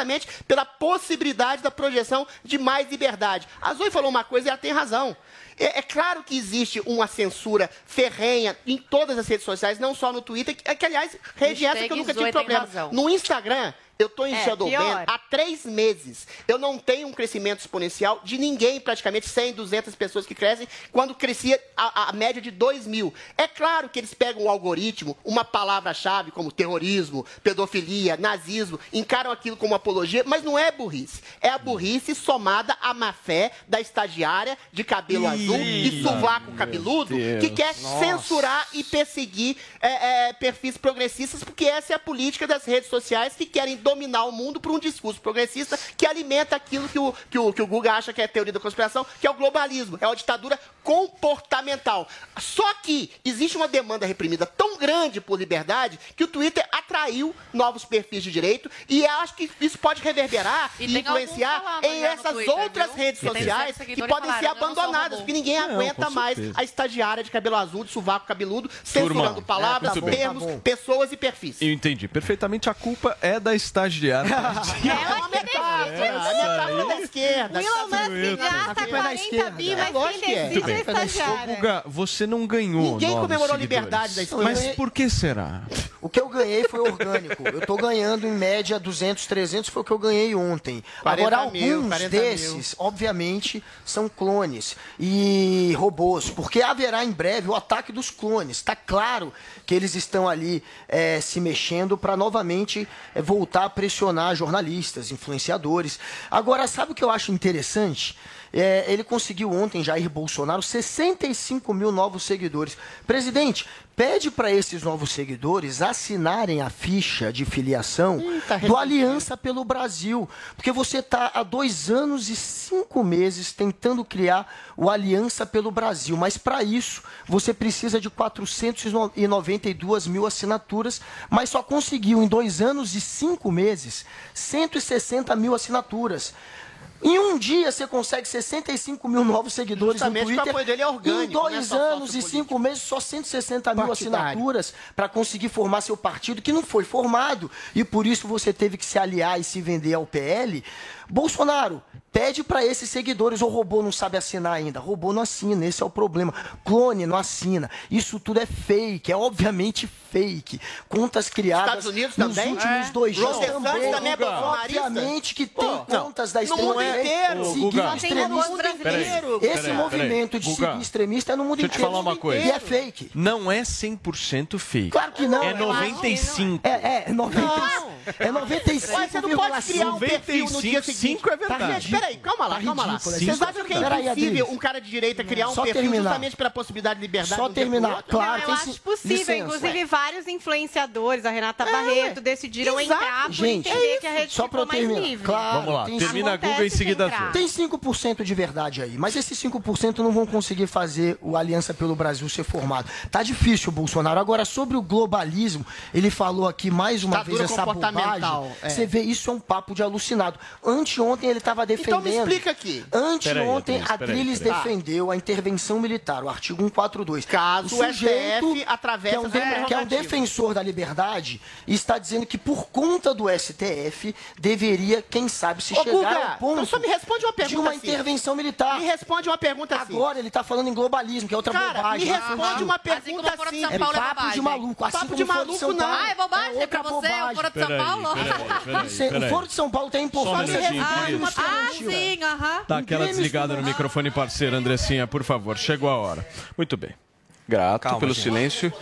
pela possibilidade da projeção de mais liberdade. A Zoe falou uma coisa e ela tem razão. É, é claro que existe uma censura ferrenha em todas as redes sociais, não só no Twitter, que, que, aliás, rede essa que eu nunca Zoe tive problema. No Instagram, eu tô em É, Shadowban há três meses. Eu não tenho um crescimento exponencial de ninguém, praticamente 100, 200 pessoas que crescem, quando crescia a, a média de 2 mil. É claro que eles pegam o algoritmo, uma palavra-chave como terrorismo, pedofilia, nazismo, encaram aquilo como apologia, mas não é burrice. É a burrice somada à má fé da estagiária de cabelo Ih, azul e sovaco cabeludo Deus. que quer censurar e perseguir é, é, perfis progressistas, porque essa é a política das redes sociais que querem dominar o mundo por um discurso progressista que alimenta aquilo que o, que o, que o Guga acha que é a teoria da conspiração, que é o globalismo, é uma ditadura comportamental. Só que existe uma demanda reprimida tão grande por liberdade que o Twitter atraiu novos perfis de direito e eu acho que isso pode reverberar E e, influenciar em essas Twitter, outras viu? redes sociais que podem ser falaram, "Eu não sou abandonadas, robô." porque ninguém Não, aguenta mais a estagiária de cabelo azul, de sovaco cabeludo, censurando Turma, palavras, muito bem. termos, Tá pessoas e perfis. Eu entendi perfeitamente. A culpa é da estagiária. (laughs) É uma (laughs) metáfora, é a metáfora da esquerda. Elon Musk gasta culpa é da 40 esquerda. bi, É mas quem é. decide é a estagiária. Guga, você não ganhou Ninguém comemorou a liberdade da esquerda. Mas por que será? O que eu ganhei foi orgânico. Eu tô ganhando em média 200, 300 foi o que eu ganhei ontem. 40 Agora mil, alguns 40 desses, obviamente, são clones e robôs, porque haverá em breve o ataque dos clones. Está claro que eles estão ali eh, se mexendo para novamente eh, voltar para pressionar jornalistas, influenciadores. Agora, sabe o que eu acho interessante? É, ele conseguiu ontem, Jair Bolsonaro, 65 mil novos seguidores. Presidente, pede para esses novos seguidores assinarem a ficha de filiação do Aliança pelo Brasil. Porque você está há dois anos e cinco meses tentando criar o Aliança pelo Brasil. Mas para isso, você precisa de 492 mil assinaturas, mas só conseguiu em dois anos e cinco meses 160 mil assinaturas. Em um dia você consegue 65 mil novos seguidores Justamente no Twitter. o apoio dele é orgânico, Em dois não é só anos e cinco meses, só 160 mil Partidário. assinaturas para conseguir formar seu partido, que não foi formado. E por isso você teve que se aliar e se vender ao PL. Bolsonaro, pede para esses seguidores. O robô não sabe assinar ainda. Robô não assina, esse é o problema. Clone não assina. Isso tudo é fake, é obviamente fake. Contas criadas Estados Unidos nos também? últimos É. dois DeSantis também. também é? Obviamente que tem Pô, contas da no extrema mundo inteiro. seguindo Ô, Guga. extremistas. Tem no mundo inteiro. Esse Peraí, movimento peraí. de Guga, seguir extremista é no mundo Deixa eu te inteiro. falar uma coisa. E é fake. Não é 100% fake. Claro que não. É 95. É, é, 90, é 95. Mas você não pode criar um perfil no dia seguinte. 95 é verdade. Gente, peraí, calma lá, Tá calma lá. ridículo, é Vocês isso. acham que é Peraí, impossível um cara de direita criar um Só perfil terminar. justamente pela possibilidade de liberdade Só de um terminar. outro? Claro, Não, eu acho possível. licença. Inclusive, vários influenciadores, a Renata É, Barreto, decidiram exato. entrar por Gente, entender que a rede só ficou eu mais terminar. livre. Claro, Vamos lá, tem termina a Google em seguida. Tem 5% de verdade aí, mas esses 5% não vão conseguir fazer o Aliança pelo Brasil ser formado. Tá difícil, Bolsonaro. Agora, sobre o globalismo, ele falou aqui mais uma vez Ditadura essa bobagem. é. Você vê, isso é um papo de alucinado. Anteontem ele estava defendendo... Então me explica aqui. Anteontem, a Adriles, defendeu a intervenção militar, o artigo 142. Caso o STF atravesse que é, um de- que é um defensor da liberdade, está dizendo que por conta do STF deveria, quem sabe, se Ô, chegar Guga, ao ponto então só me responde uma de pergunta uma assim. intervenção militar. Me responde uma pergunta assim. Agora ele está falando em globalismo, que é outra Cara, bobagem. me responde uma Assim como pergunta de assim. São É Paulo é papo de bobagem. maluco. Assim Papo como de maluco, São não. Paulo. Ah, é bobagem outra pra você, o Foro de São Paulo? peraí, peraí, peraí. O Foro de São Paulo tem Só um importância. Ah, Ah, sim, aham. Dá aquela Ninguém desligada no microfone, parceiro. Andressinha, por favor, chegou a hora. Muito bem. Grato Calma, pelo gente. silêncio.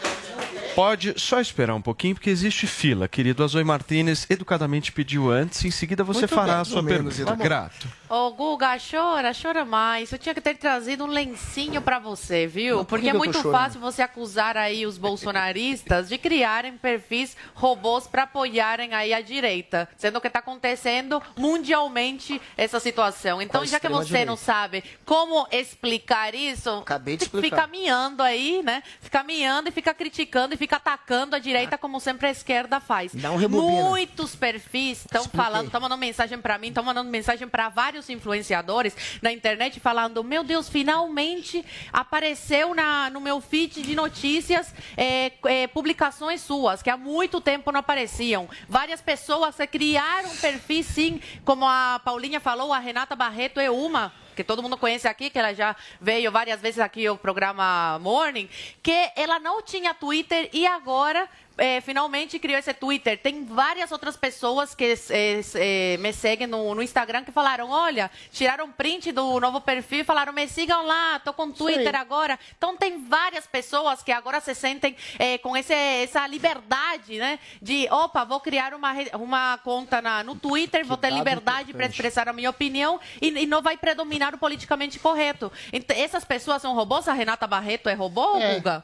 Pode só esperar um pouquinho, porque existe fila, querido. A Zoe Martinez educadamente pediu antes, em seguida você Muito fará bem, a sua menos, pergunta. Grato. Ô, Guga, chora, chora mais. Eu tinha que ter trazido um lencinho pra você, viu? Mas Porque que é muito fácil você acusar aí os bolsonaristas de criarem perfis robôs pra apoiarem aí a direita, sendo que tá acontecendo mundialmente essa situação. Então, já que você não sabe como explicar isso, Acabei de fica explicar. miando aí, né? Fica miando e fica criticando e fica atacando a direita como sempre a esquerda faz. Dá um rebobina. Muitos perfis estão falando, estão mandando mensagem pra mim, estão mandando mensagem pra vários influenciadores na internet falando: Meu Deus, finalmente apareceu na, no meu feed de notícias é, é, publicações suas, que há muito tempo não apareciam. Várias pessoas criaram perfis, sim, como a Paulinha falou, a Renata Barreto é uma que todo mundo conhece aqui, que ela já veio várias vezes aqui ao programa Morning, que ela não tinha Twitter e agora eh, finalmente criou esse Twitter. Tem várias outras pessoas que eh, me seguem no, no Instagram que falaram, olha, tiraram print do novo perfil e falaram, me sigam lá, tô com Twitter agora. Então tem várias pessoas que agora se sentem eh, com esse, essa liberdade, né? De, opa, vou criar uma, uma conta na, no Twitter, vou ter liberdade para expressar a minha opinião e, e não vai predominar o politicamente correto. Então, essas pessoas são robôs? A Renata Barreto é robô, É. Guga?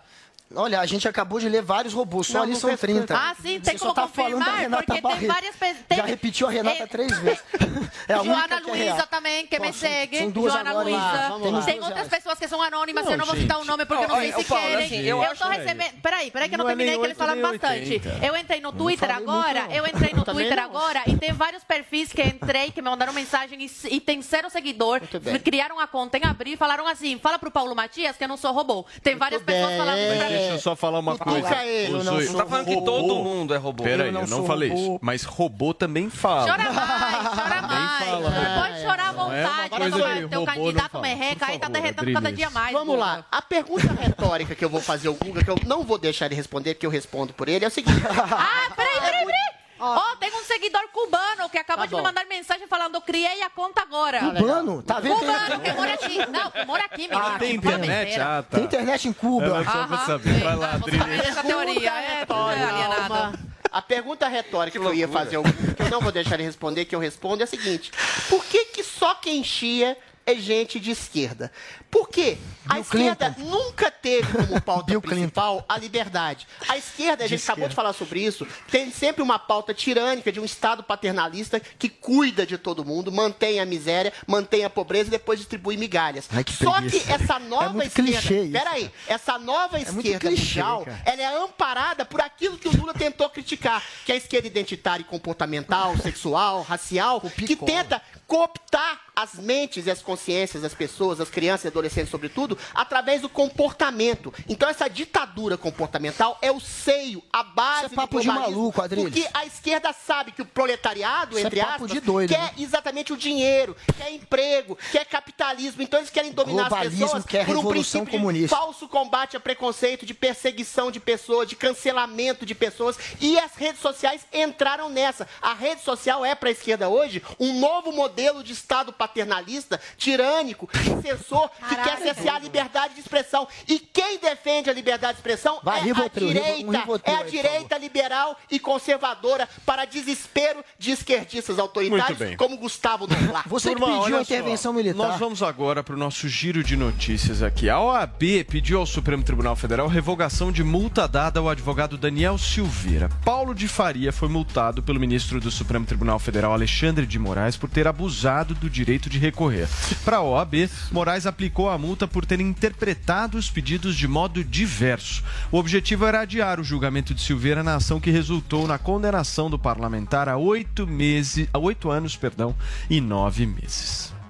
Olha, a gente acabou de ler vários robôs, só Não, ali não são fez- 30. Ah, sim, tem Você só como tá falando da confirmar, Renata porque tem Barreto. várias pessoas. Já repetiu a Renata É- três vezes. (laughs) É a Joana é Luísa real. também, que me Ó, são- segue. são duas Joana agora, lá. Tem outras pessoas que são anônimas, Não, eu não vou gente. citar o nome porque eu não sei se Paulo, querem. assim, eu eu tô recebendo. Peraí, peraí, que eu não Não é terminei, que eles falaram 8 nem bastante. 80. Eu entrei no Twitter agora, não. eu entrei no Também Twitter não. agora e tem vários perfis que entrei, que me mandaram mensagem e, tem zero seguidor. Criaram a conta em abril e falaram assim: fala pro Paulo Matias que eu não sou robô. Tem várias pessoas falando pra mim. Deixa eu só falar uma coisa. não Zoe- sou Tá falando que robô- todo mundo é robô. Peraí, Eu não eu não falei robô. isso. Mas robô também fala. Chora mais, chora mais. fala, né? Pode chorar à Não é vontade. que vai- teu não candidato merreca aí tá derretendo cada dia mais. Vamos lá. A pergunta retórica que eu vou fazer ao Guga, que eu não vou deixar ele responder, porque eu respondo por ele, é o seguinte. Ah, peraí, peraí, peraí. Ó, tem um seguidor cubano que acabou Tá de me mandar mensagem falando, eu criei a conta agora. Cubano? Tá vendo? Cubano, que mora aqui. Não, que mora aqui, menino. Tem que fala internet? Ah, tá. Tem internet em Cuba. Só pra Aham. saber. Vai lá, tem essa teoria. É, é alienada. A pergunta retórica que, eu ia fazer, que eu não vou deixar ele responder, que eu respondo, é a seguinte: por que, que só quem chia é gente de esquerda? Por quê? A esquerda nunca teve como (laughs) pauta principal a liberdade. A esquerda, a gente acabou de falar sobre isso, tem sempre uma pauta tirânica de um Estado paternalista que cuida de todo mundo, mantém a miséria, mantém a pobreza e depois distribui migalhas. Ai, que Só preguiça. que essa nova É esquerda. Peraí, essa nova muito esquerda clichê, mundial, cara. ela é amparada por aquilo que o Lula tentou criticar, que é a esquerda identitária e comportamental, (laughs) sexual, racial, que tenta cooptar as mentes e as consciências das pessoas, das crianças e adolescentes, sobretudo, através do comportamento. Então, essa ditadura comportamental é o seio, a base Isso é papo do de maluco, Adriles. Porque a esquerda sabe que o proletariado, Isso é entre papo aspas, de doido, quer né? exatamente o dinheiro, quer emprego, quer capitalismo. Então, eles querem dominar as pessoas quer por um princípio comunista. de falso combate a preconceito, de perseguição de pessoas, de cancelamento de pessoas. E as redes sociais entraram nessa. A rede social é para a esquerda hoje um novo modelo de Estado paternalista, tirânico, censor, que quer cercear a liberdade de expressão. E quem defende a liberdade de expressão Vai, é Rivotril, a um direita. Rivotril é a direita liberal e conservadora para desespero de esquerdistas autoritários como Gustavo Noblar. Turma, olha só, Nós vamos agora para o nosso giro de notícias aqui. A OAB pediu ao Supremo Tribunal Federal revogação de multa dada ao advogado Daniel Silveira. Paulo de Faria foi multado pelo ministro do Supremo Tribunal Federal, Alexandre de Moraes, por ter abusado do direito de recorrer. Para a OAB, Moraes aplicou a multa por ter interpretado os pedidos de modo diverso. O objetivo era adiar o julgamento de Silveira na ação que resultou na condenação do parlamentar a oito meses, a oito anos, perdão, e nove meses.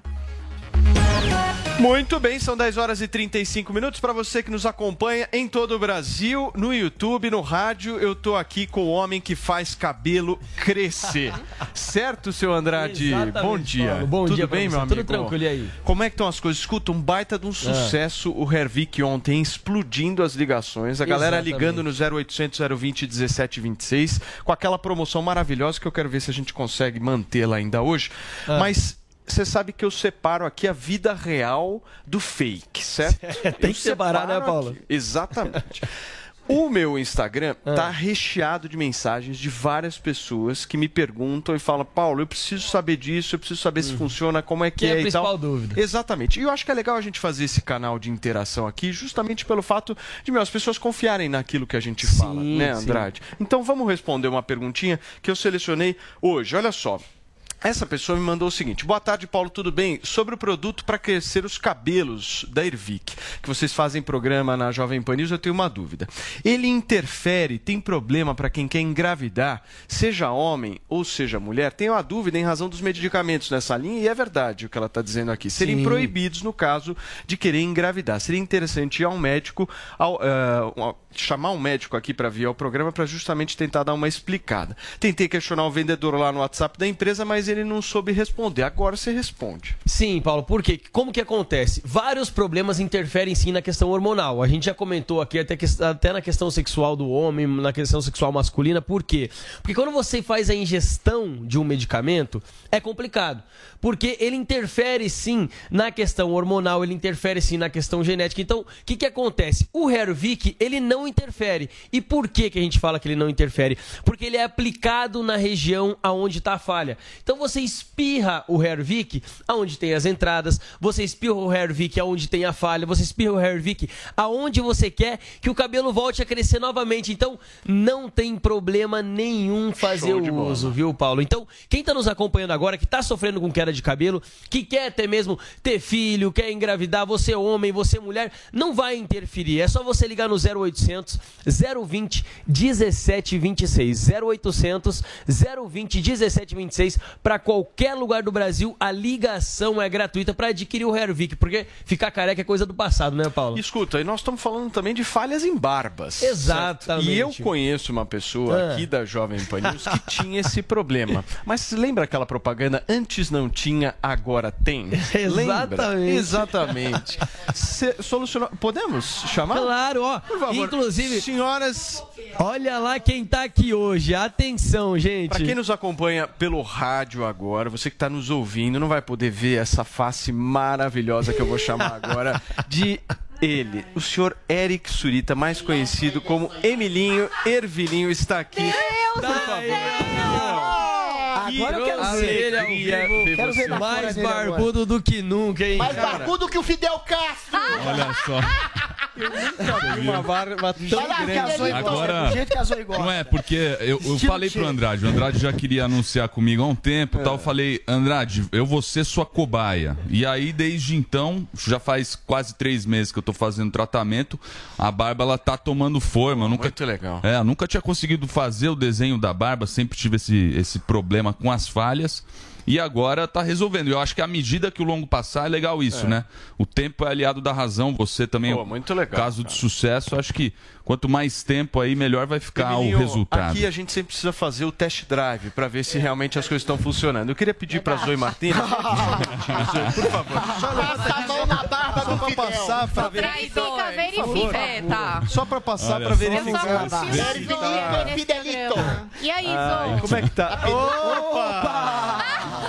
Muito bem, são 10 horas e 35 minutos. Para você que nos acompanha em todo o Brasil, no YouTube, no rádio, eu tô aqui com o homem que faz cabelo crescer. (laughs) certo, seu Andrade? Exatamente, Bom dia. Paulo. Bom Tudo dia bem, meu Tudo amigo? tranquilo, e aí? Como é que estão as coisas? Escuta, um baita de um sucesso o Hervik ontem explodindo as ligações. A galera Exatamente. ligando no 0800 020 1726 com aquela promoção maravilhosa que eu quero ver se a gente consegue mantê-la ainda hoje. Ah. Mas você sabe que eu separo aqui a vida real do fake, certo? (laughs) Tem que separar, né, Paulo? aqui. Exatamente. O meu Instagram Ah. tá recheado de mensagens de várias pessoas que me perguntam e falam: Paulo, eu preciso saber disso, eu preciso saber se funciona, como é que, Que é a é tal. principal dúvida. Exatamente. E eu acho que é legal a gente fazer esse canal de interação aqui, justamente pelo fato de meu, as pessoas confiarem naquilo que a gente fala, né, sim. Andrade? Então vamos responder uma perguntinha que eu selecionei hoje. Olha só. Essa pessoa me mandou o seguinte: Boa tarde, Paulo, tudo bem? Sobre o produto para crescer os cabelos da Ervic, que vocês fazem programa na Jovem Pan News, eu tenho uma dúvida. Ele interfere, tem problema para quem quer engravidar, seja homem ou seja mulher? Tenho uma dúvida em razão dos medicamentos nessa linha, e é verdade o que ela está dizendo aqui. Serem Sim. proibidos no caso de querer engravidar. Seria interessante ir ao médico, ao, ao- chamar um médico aqui para vir ao programa para justamente tentar dar uma explicada. Tentei questionar o vendedor lá no WhatsApp da empresa, mas ele não soube responder. Agora você responde. Sim, Paulo, por quê? Como que acontece? Vários problemas interferem sim na questão hormonal. A gente já comentou aqui até, que- até na questão sexual do homem, na questão sexual masculina. Por quê? Porque quando você faz a ingestão de um medicamento, é complicado. Porque ele interfere sim na questão hormonal, ele interfere sim na questão genética. Então, o que, que acontece? O Hervik, ele não interfere. E por que, que a gente fala que ele não interfere? Porque ele é aplicado na região aonde está a falha. Então você espirra o Hervik aonde tem as entradas, você espirra o Hervik aonde tem a falha, você espirra o Hervik aonde você quer que o cabelo volte a crescer novamente. Então não tem problema nenhum fazer o bola. uso, viu, Paulo? Então, quem está nos acompanhando agora, que está sofrendo com queda de cabelo, que quer até mesmo ter filho, quer engravidar, você homem, você mulher, não vai interferir. É só você ligar no 0800 020 1726. 0800 020 1726 para qualquer lugar do Brasil. A ligação é gratuita para adquirir o Hervik, porque ficar careca é coisa do passado, né, Paulo? Escuta, e nós estamos falando também de falhas em barbas. Exatamente. certo? E eu conheço uma pessoa Ah. aqui da Jovem Pan News que tinha esse problema. (laughs) Mas lembra aquela propaganda? Antes não tinha, agora tem? Exatamente. Exatamente. Se, solucionou. Podemos chamar? Claro, ó. Por favor. Inclusive, senhoras. Olha lá quem tá aqui hoje. Atenção, gente. Para quem nos acompanha pelo rádio agora, você que está nos ouvindo, não vai poder ver essa face maravilhosa que eu vou chamar agora de ele, o senhor Eric Surita, mais conhecido como Emilinho Ervilinho, está aqui. Deus Por favor. Agora eu quero ver. Alegria Quero ver Mais barbudo do que nunca, hein? Mais cara? barbudo que o Fidel Castro. Olha só. Nunca vi uma barba tão lá, grande. Agora- Do jeito que a Zoe gosta. Não é, porque eu, eu falei pro. Andrade, o Andrade já queria anunciar comigo há um tempo e tal. Eu falei, Andrade, eu vou ser sua cobaia. E aí, desde então, já faz quase três meses que eu tô fazendo tratamento, a barba ela tá tomando forma. Eu nunca, Muito legal. É, eu nunca tinha conseguido fazer o desenho da barba, sempre tive esse, esse problema com as falhas. E agora tá resolvendo. Eu acho que à medida que o longo passar, é legal isso, É. né? O tempo é aliado da razão. Você também, Pô, muito legal, caso de sucesso, acho que quanto mais tempo aí, melhor vai ficar o resultado. Aqui a gente sempre precisa fazer o test drive para ver se realmente as coisas estão funcionando. Eu queria pedir para Zoe Martins, (laughs) por favor, só Passa a mão na barba só do para Fidel. passar para Verifica, favor. verifica. É, tá. Só para passar para verificar. tá- nesse Fidelito. E aí, Zoe? como é que tá? Opa!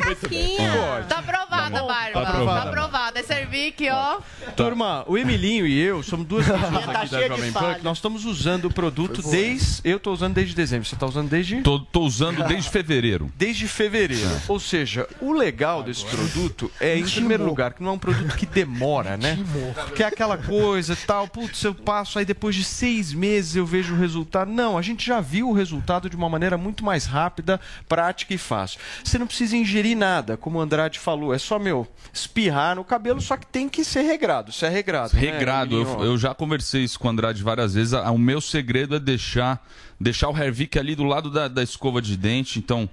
Casquinha. Tá aprovada a barba. Tá Tá aprovada. aprovada. É Cervique, ó. Turma, o Emilinho e eu somos duas pessoas Tá aqui da Jovem Pan que nós estamos usando o produto desde. Eu tô usando desde dezembro. Você tá usando desde? Tô, tô usando desde fevereiro. Desde fevereiro. Ou seja, o legal desse produto é, em primeiro lugar, que não é um produto que demora, né? Que é aquela coisa tal, putz, eu passo, aí depois de seis meses eu vejo o resultado. Não, a gente já viu o resultado de uma maneira muito mais rápida, prática e fácil. Você não precisa ingerir nada, como o Andrade falou, é só, meu, espirrar no cabelo, só que tem que ser regrado. Isso é regrado. né, Regrado, eu, Emilinho? eu já conversei isso com o Andrade várias vezes. O meu segredo é deixar, deixar o Hervik ali do lado da, da escova de dente. Então,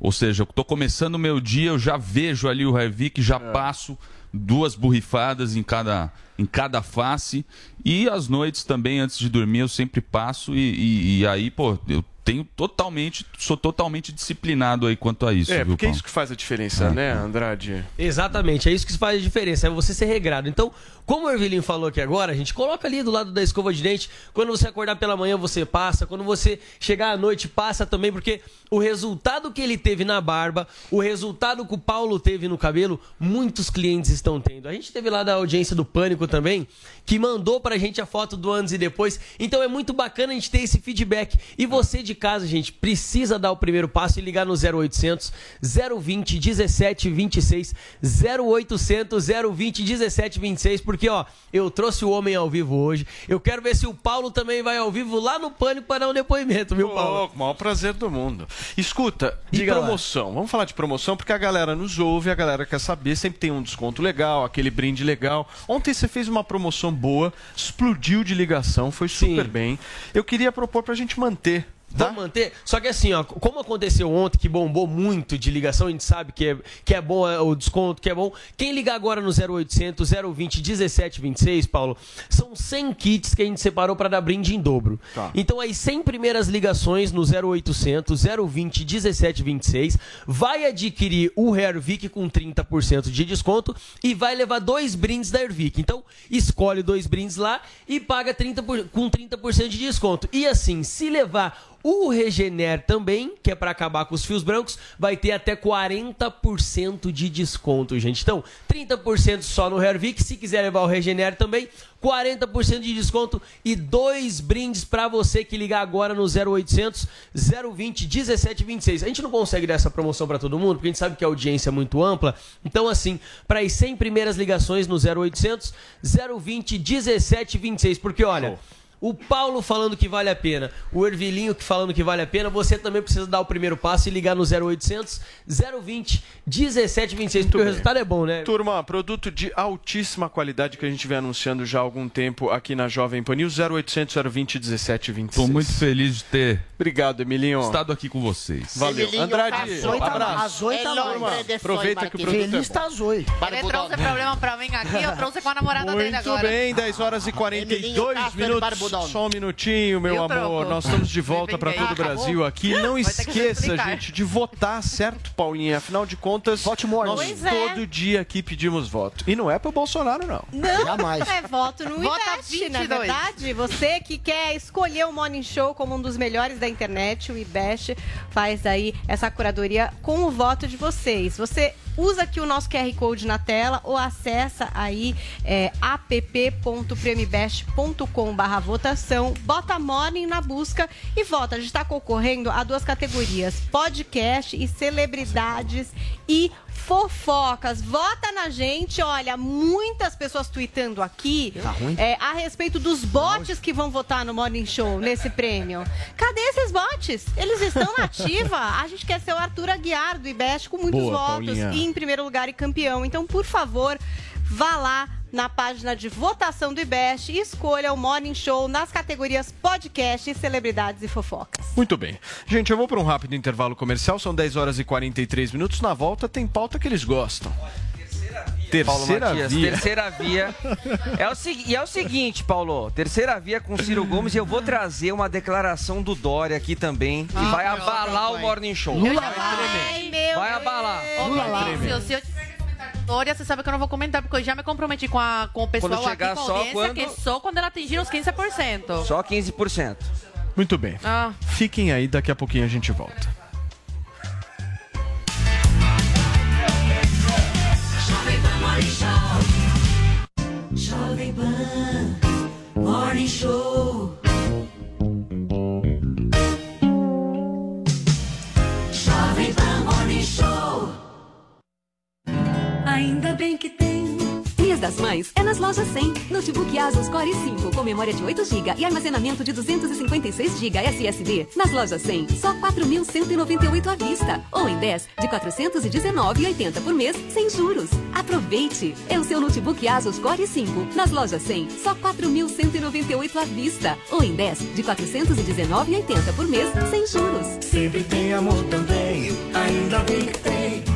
ou seja, eu tô começando o meu dia, eu já vejo ali o Hervik, já passo duas borrifadas em cada, em cada face. E às noites também, antes de dormir, eu sempre passo. E, e- e aí, pô, eu tenho totalmente, sou totalmente disciplinado aí quanto a isso. É, viu, porque é Paulo? isso que faz a diferença, É. né, Andrade? Exatamente, é isso que faz a diferença, é você ser regrado. Então, como o Ervilinho falou aqui agora, a gente coloca ali do lado da escova de dente. Quando você acordar pela manhã, você passa. Quando você chegar à noite, passa também, porque o resultado que ele teve na barba, o resultado que o Paulo teve no cabelo, muitos clientes estão tendo. A gente teve lá da audiência do Pânico também, que mandou pra gente a foto do antes e depois. Então é muito bacana a gente ter esse feedback. E você de casa, gente, precisa dar o primeiro passo e ligar no 0800 020 1726 0800 020 1726, porque ó, eu trouxe o homem ao vivo hoje. Eu quero ver se o Paulo também vai ao vivo lá no Pânico para dar um depoimento, viu, Paulo? Pô, com o maior prazer do mundo. Escuta, e Diga lá. promoção? Vamos falar de promoção porque a galera nos ouve, a galera quer saber, sempre tem um desconto legal, aquele brinde legal. Ontem você fez uma promoção boa, explodiu de ligação, foi super bem. Eu queria propor pra gente manter. Tá? Vamos manter? Só que assim, ó, como aconteceu ontem, que bombou muito de ligação, a gente sabe que é, que é bom é, o desconto, que é bom. Quem ligar agora no 0800 020 1726, Paulo, são 100 kits que a gente separou para dar brinde em dobro. Tá. Então aí 100 primeiras ligações no 0800 020 1726 vai adquirir o Hervik com 30% de desconto e vai levar dois brindes da Hervik. Então escolhe dois brindes lá e paga 30 por- com 30% de desconto. E assim, se levar o Regener também, que é para acabar com os fios brancos, vai ter até 40% de desconto, gente. Então, 30% só no Hervik, se quiser levar o Regener também, 40% de desconto e dois brindes para você que ligar agora no 0800 020 1726. A gente não consegue dar essa promoção para todo mundo, porque a gente sabe que a audiência é muito ampla. Então, assim, para as 100 primeiras ligações no 0800 020 1726, porque olha, o Paulo falando que vale a pena, o Ervilinho que falando que vale a pena, você também precisa dar o primeiro passo e ligar no 0800 020 1726, porque o resultado é bom, né? Turma, produto de altíssima qualidade que a gente vem anunciando já há algum tempo aqui na Jovem Pan News, 0800 020 1726. Tô muito feliz de ter Obrigado, Emilinho. estado aqui com vocês. Valeu. Emilinho Andrade, zoito, abraço. Tá É de Aproveita que o produto é Feliz bom. tá a Zoe. Ele Barbudão. trouxe problema pra mim aqui, eu trouxe com a namorada dele Muito agora. bem, 10 horas e 42 Emilinho Castro de minutos. Barbudão. Só um minutinho, meu Eu amor. troco. Nós estamos de volta para todo o? Brasil aqui. Não Vai esqueça, gente, de votar, certo, Paulinha? Afinal de contas, Vote nós Pois é. todo dia aqui pedimos voto. E não é pro Bolsonaro, não. Não, Jamais. é voto no Vota Invest, na 22. verdade. Você que quer escolher o Morning Show como um dos melhores da internet, o Invest faz aí essa curadoria com o voto de vocês. Você usa aqui o nosso QR Code na tela ou acessa aí é, app.premibest.com.br votação, bota Morning na busca e vota. A gente está concorrendo a duas categorias: podcast e celebridades e fofocas. Vota na gente. Olha, muitas pessoas tweetando aqui Tá é, a respeito dos bots que vão votar no Morning Show nesse prêmio. Cadê esses bots? Eles estão na ativa. A gente quer ser o Arthur Aguiar do IBEST com muitos Boa, votos Paulinha. e em primeiro lugar e campeão. Então, por favor, vá lá na página de votação do IBEST e escolha o Morning Show nas categorias podcast, celebridades e fofocas. Muito bem. Gente, eu vou para um rápido intervalo comercial, são 10 horas e 43 minutos. Na volta tem pauta que eles gostam. Paulo Terceira Matias, via. terceira via. É o, e é o seguinte, Paulo, terceira via com Ciro Gomes e eu vou trazer uma declaração do Dória aqui também, que Ah, vai abalar o vai. Morning Show. Lula Ai, meu Vai abalar. Ô, Lula. Maurício, se Dória, você sabe que eu não vou comentar, porque eu já me comprometi com, a, com o pessoal Quando chegar aqui, com a só audiência, quando- que é só quando ela atingir os 15%. Só 15%. Muito bem. Ah. Fiquem aí, daqui a pouquinho a gente volta. Jovem Pan Morning Show. Ainda bem que tem. Mês das Mães é nas lojas 100. Notebook Asus Core i5 com memória de 8 GB e armazenamento de 256 GB SSD. Nas lojas 100, só 4.198 à vista. Ou em 10 de 419,80 por mês, sem juros. Aproveite! É o seu notebook Asus Core i5. Nas lojas 100, só 4.198 à vista. Ou em 10 de 419,80 por mês, sem juros. Sempre tem amor também. Ainda bem que tem.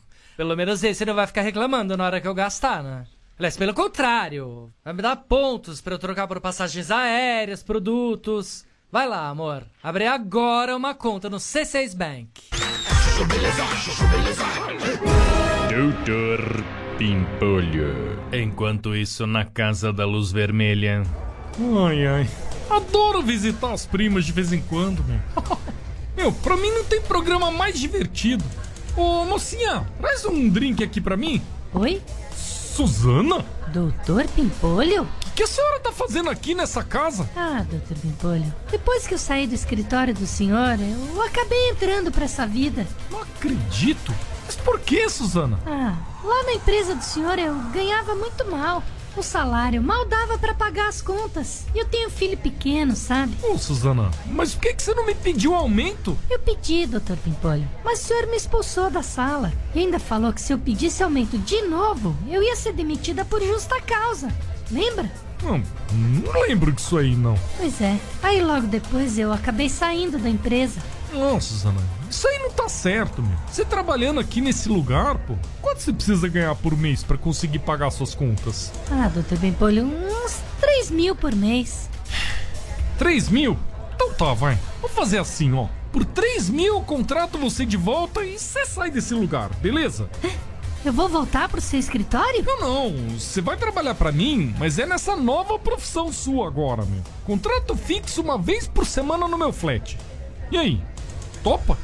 Pelo menos esse não vai ficar reclamando na hora que eu gastar, né? Aliás, pelo contrário, vai me dar pontos pra eu trocar por passagens aéreas, produtos. Vai lá, amor. Abre agora uma conta no C6 Bank. Doutor Pimpolho. Enquanto isso, na Casa da Luz Vermelha. Ai, ai. Adoro visitar as primas de vez em quando, meu. (laughs) Meu, pra mim não tem programa mais divertido. Ô, mocinha, traz um drink aqui pra mim. Oi? Suzana? Doutor Pimpolho? O que a senhora tá fazendo aqui nessa casa? Ah, doutor Pimpolho. Depois que eu saí do escritório do senhor, eu acabei entrando pra essa vida. Não acredito. Mas por que, Suzana? Ah, lá na empresa do senhor eu ganhava muito mal. O salário mal dava pra pagar as contas. E eu tenho filho pequeno, sabe? Ô, Suzana, mas por que, que você não me pediu aumento? Eu pedi, doutor Pimpolho, mas o senhor me expulsou da sala. E ainda falou que se eu pedisse aumento de novo, eu ia ser demitida por justa causa. Lembra? Não, não lembro disso aí, não. Pois é. Aí logo depois eu acabei saindo da empresa. Não, Suzana, isso aí não tá certo, meu. Você trabalhando aqui nesse lugar, pô, quanto você precisa ganhar por mês pra conseguir pagar suas contas? Ah, doutor Pimpolho, uns 3 mil por mês. 3 mil? Então tá, vai. Vamos fazer assim, ó. Por 3 mil eu contrato você de volta e você sai desse lugar, beleza? (laughs) Eu vou voltar pro seu escritório? Não, não. Você vai trabalhar pra mim, mas é nessa nova profissão sua agora, meu. Contrato fixo uma vez por semana no meu flat. E aí? Topa?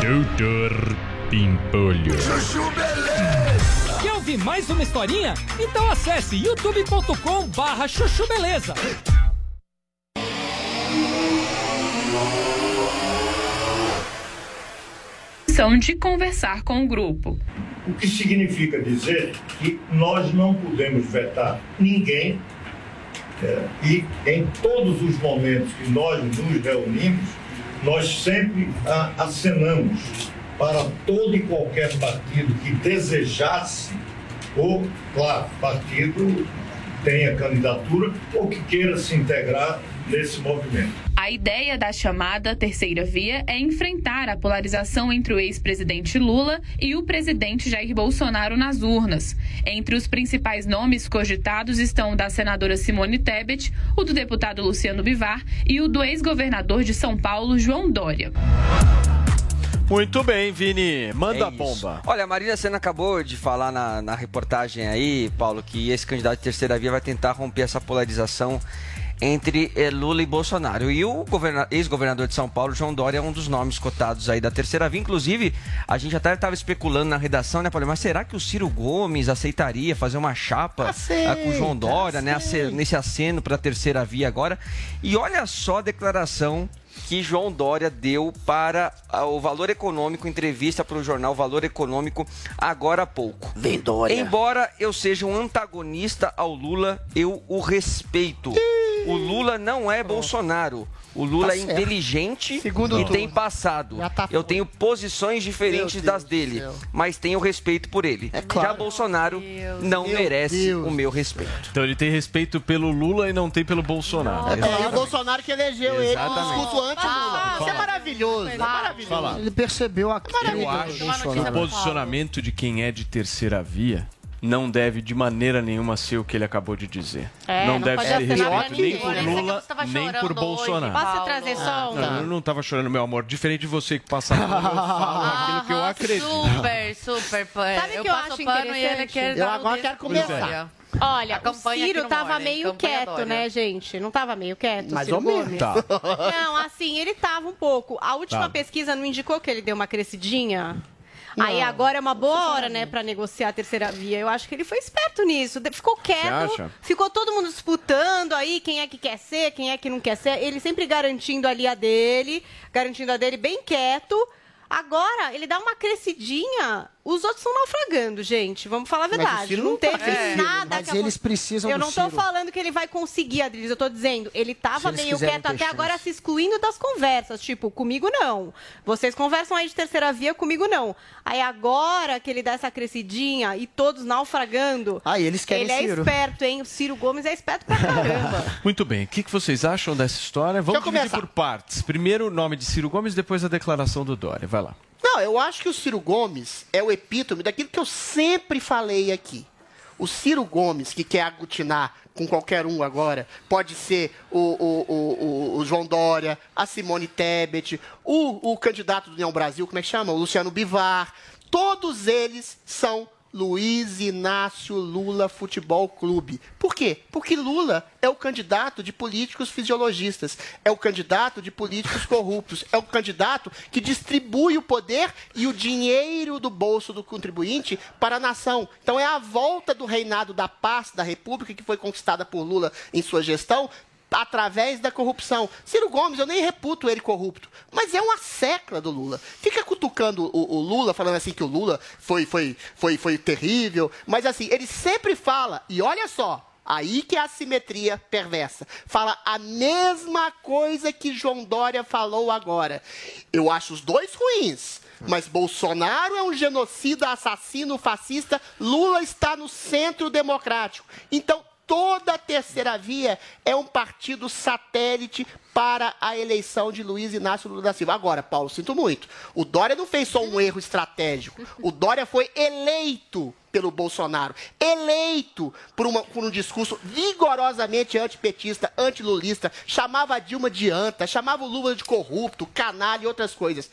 Doutor Pimpolho. Chuchu Beleza. Quer ouvir mais uma historinha? Então acesse youtube.com barra chuchu beleza. de conversar com o grupo. O que significa dizer que nós não podemos vetar ninguém é, e em todos os momentos que nós nos reunimos, nós sempre acenamos para todo e qualquer partido que desejasse, ou, claro, partido tenha candidatura ou que queira se integrar nesse movimento. A ideia da chamada terceira via é enfrentar a polarização entre o ex-presidente Lula e o presidente Jair Bolsonaro nas urnas. Entre os principais nomes cogitados estão o da senadora Simone Tebet, o do deputado Luciano Bivar e o do ex-governador de São Paulo, João Dória. Muito bem, Vini. Manda É a bomba. Olha, a Marina Senna acabou de falar na, na reportagem aí, Paulo, que esse candidato de terceira via vai tentar romper essa polarização entre eh, Lula e Bolsonaro. E o governa- ex-governador de São Paulo, João Dória, é um dos nomes cotados aí da terceira via. Inclusive, a gente até estava especulando na redação, né, Paulo? Mas será que o Ciro Gomes aceitaria fazer uma chapa ah, com o João Dória, né, nesse aceno para a terceira via agora? E olha só a declaração que João Dória deu para ah, o Valor Econômico, entrevista para o jornal Valor Econômico agora há pouco. Vem Dória. Embora eu seja um antagonista ao Lula, eu o respeito. O Lula não é Bolsonaro. O Lula Tá é inteligente Segundo e turno. tem passado. Tá eu tenho posições diferentes das Deus dele, mas tenho respeito por ele. claro. Já Bolsonaro não Meu merece Deus. o meu respeito. Então ele tem respeito pelo Lula e não tem pelo Bolsonaro. É, e o Bolsonaro que elegeu ele no Exatamente. discurso anti-Lula. Fala. Isso é maravilhoso. É maravilhoso. Fala. Ele percebeu a Eu acho que o posicionamento de quem é de terceira via não deve de maneira nenhuma ser o que ele acabou de dizer. É, não, não deve ser respeito nem por né? Lula, nem por Bolsonaro. hoje, Posso trazer só um? Não, eu não tava chorando, meu amor. Diferente de você que passa pano, eu falo (laughs) aquilo que eu Aham, acredito. Super, super. Sabe o eu que eu acho pano e ele quer Eu agora quero começar. Olha, o Ciro tava Morning, meio quieto, né, gente? Não tava meio quieto? o Mais Ciro ou menos. Gomes? Tá. Não, assim, ele tava um pouco. A última Tá. pesquisa não indicou que ele deu uma crescidinha? Aí agora é uma boa hora, né, pra negociar a terceira via. Eu acho que ele foi esperto nisso. Ficou quieto, ficou todo mundo disputando aí quem é que quer ser, quem é que não quer ser. Ele sempre garantindo ali a dele, garantindo a dele bem quieto. Agora, ele dá uma crescidinha, os outros estão naufragando, gente. Vamos falar a Mas o verdade. Ciro não não tá teve crescendo, nada mas que eles precisam Eu não tô Ciro. falando que ele vai conseguir, Adriles. Eu tô dizendo, ele Se tava eles meio quieto até chance. agora se excluindo das conversas. Tipo, comigo não. Vocês conversam aí de terceira via, comigo não. Aí agora que ele dá essa crescidinha e todos naufragando. Ah, eles querem Ele é Ciro. esperto, hein? O Ciro Gomes é esperto pra caramba. (laughs) Muito bem. O que, vocês acham dessa história? Vamos dividir começar. por partes. Primeiro o nome de Ciro Gomes, depois a declaração do Dória. Vai lá. Não, eu acho que o Ciro Gomes é o epítome daquilo que eu sempre falei aqui. O Ciro Gomes, que quer aglutinar com qualquer um agora, pode ser o, o, o, o- João Dória, a Simone Tebet, o, o candidato do União Brasil, como é que chama? O Luciano Bivar. Todos eles são Luiz Inácio Lula Futebol Clube. Por quê? Porque Lula é o candidato de políticos fisiologistas, é o candidato de políticos corruptos, é o candidato que distribui o poder e o dinheiro do bolso do contribuinte para a nação. Então é a volta do reinado da paz da República que foi conquistada por Lula em sua gestão através da corrupção. Ciro Gomes, eu nem reputo ele corrupto, mas é uma secla do Lula. Fica cutucando o, o Lula, falando assim que o Lula foi, foi, foi, foi terrível, mas assim, ele sempre fala, e olha só, Aí que é a simetria perversa. Fala a mesma coisa que João Dória falou agora. Eu acho os dois ruins. Mas Bolsonaro é um genocida, assassino, fascista. Lula está no centro democrático. Então, toda a terceira via é um partido satélite para a eleição de Luiz Inácio Lula da Silva. Agora, Paulo, sinto muito. O Dória não fez só um erro estratégico. O Dória foi eleito pelo Bolsonaro, eleito por, uma- por um discurso vigorosamente antipetista, antilulista, chamava a Dilma de anta, chamava o Lula de corrupto, canalha e outras coisas.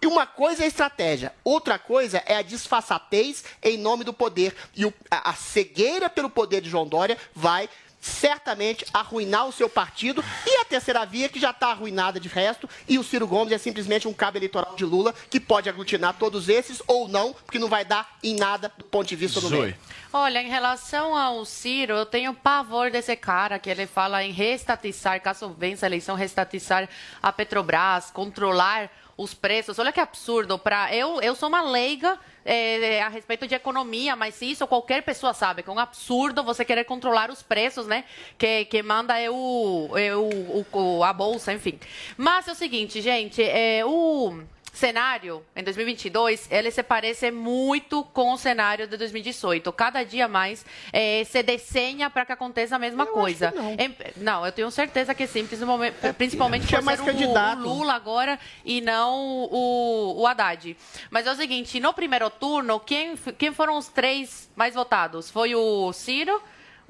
E uma coisa é estratégia, outra coisa é a disfarçatez em nome do poder. E o- a, a cegueira pelo poder de João Dória vai certamente arruinar o seu partido e a terceira via que já está arruinada de resto e o Ciro Gomes é simplesmente um cabo eleitoral de Lula que pode aglutinar todos esses ou não, porque não vai dar em nada do ponto de vista do meio. Olha, em relação ao Ciro, eu tenho pavor desse cara que ele fala em restatizar, caso vença a eleição, restatizar a Petrobras, controlar os preços. Olha que absurdo. Pra, eu, eu sou uma leiga é, a respeito de economia, mas isso qualquer pessoa sabe, que é um absurdo você querer controlar os preços, né? Que, que manda é o, é o, o, a bolsa, enfim. Mas é o seguinte, gente, é, o cenário em 2022 ele se parece muito com o cenário de 2018. Cada dia mais eh, se desenha para que aconteça a mesma Eu coisa. não. Em- não, eu tenho certeza que sim, principalmente, principalmente tinha por mais ser o, candidato. o Lula agora e não o, o Haddad. Mas é o seguinte, no primeiro turno, quem, quem foram os três mais votados? Foi o Ciro,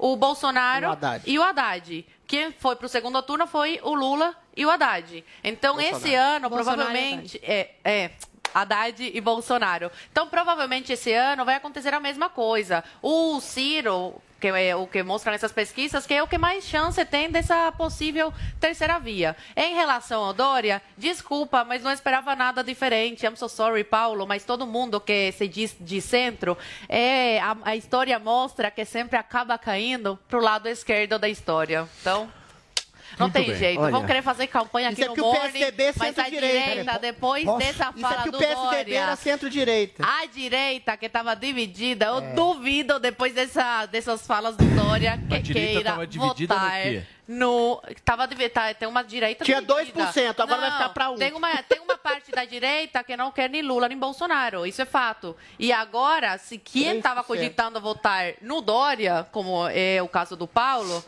o Bolsonaro E o Haddad. e o Haddad. Quem foi para o segundo turno foi o Lula e o Haddad. Então, Bolsonaro. esse ano, Bolsonaro e provavelmente. É, é. Haddad e Bolsonaro. Então, provavelmente esse ano vai acontecer a mesma coisa. O Ciro, que é o que mostra nessas pesquisas, que é o que mais chance tem dessa possível terceira via. Em relação ao Dória, desculpa, mas não esperava nada diferente. I'm so sorry, Paulo, mas todo mundo que se diz de centro, é, a, a história mostra que sempre acaba caindo pro lado esquerdo da história. Então. Não Muito tem bem. jeito. Olha. Vão querer fazer campanha aqui Isso é no que o Morning, PSDB é mas a centro-direita. direita, depois Posso? dessa Isso fala é que o do PSDB Dória, era centro-direita. a direita que estava dividida, eu É. duvido depois dessa, dessas falas do Dória que queira votar no tava dividida, tem uma direita Tinha dividida. 2%, agora vai Não, ficar pra um. Tem uma tem uma parte da direita que não quer nem Lula nem Bolsonaro, isso é fato. E agora, se quem estava 3%. cogitando votar no Dória, como é o caso do Paulo,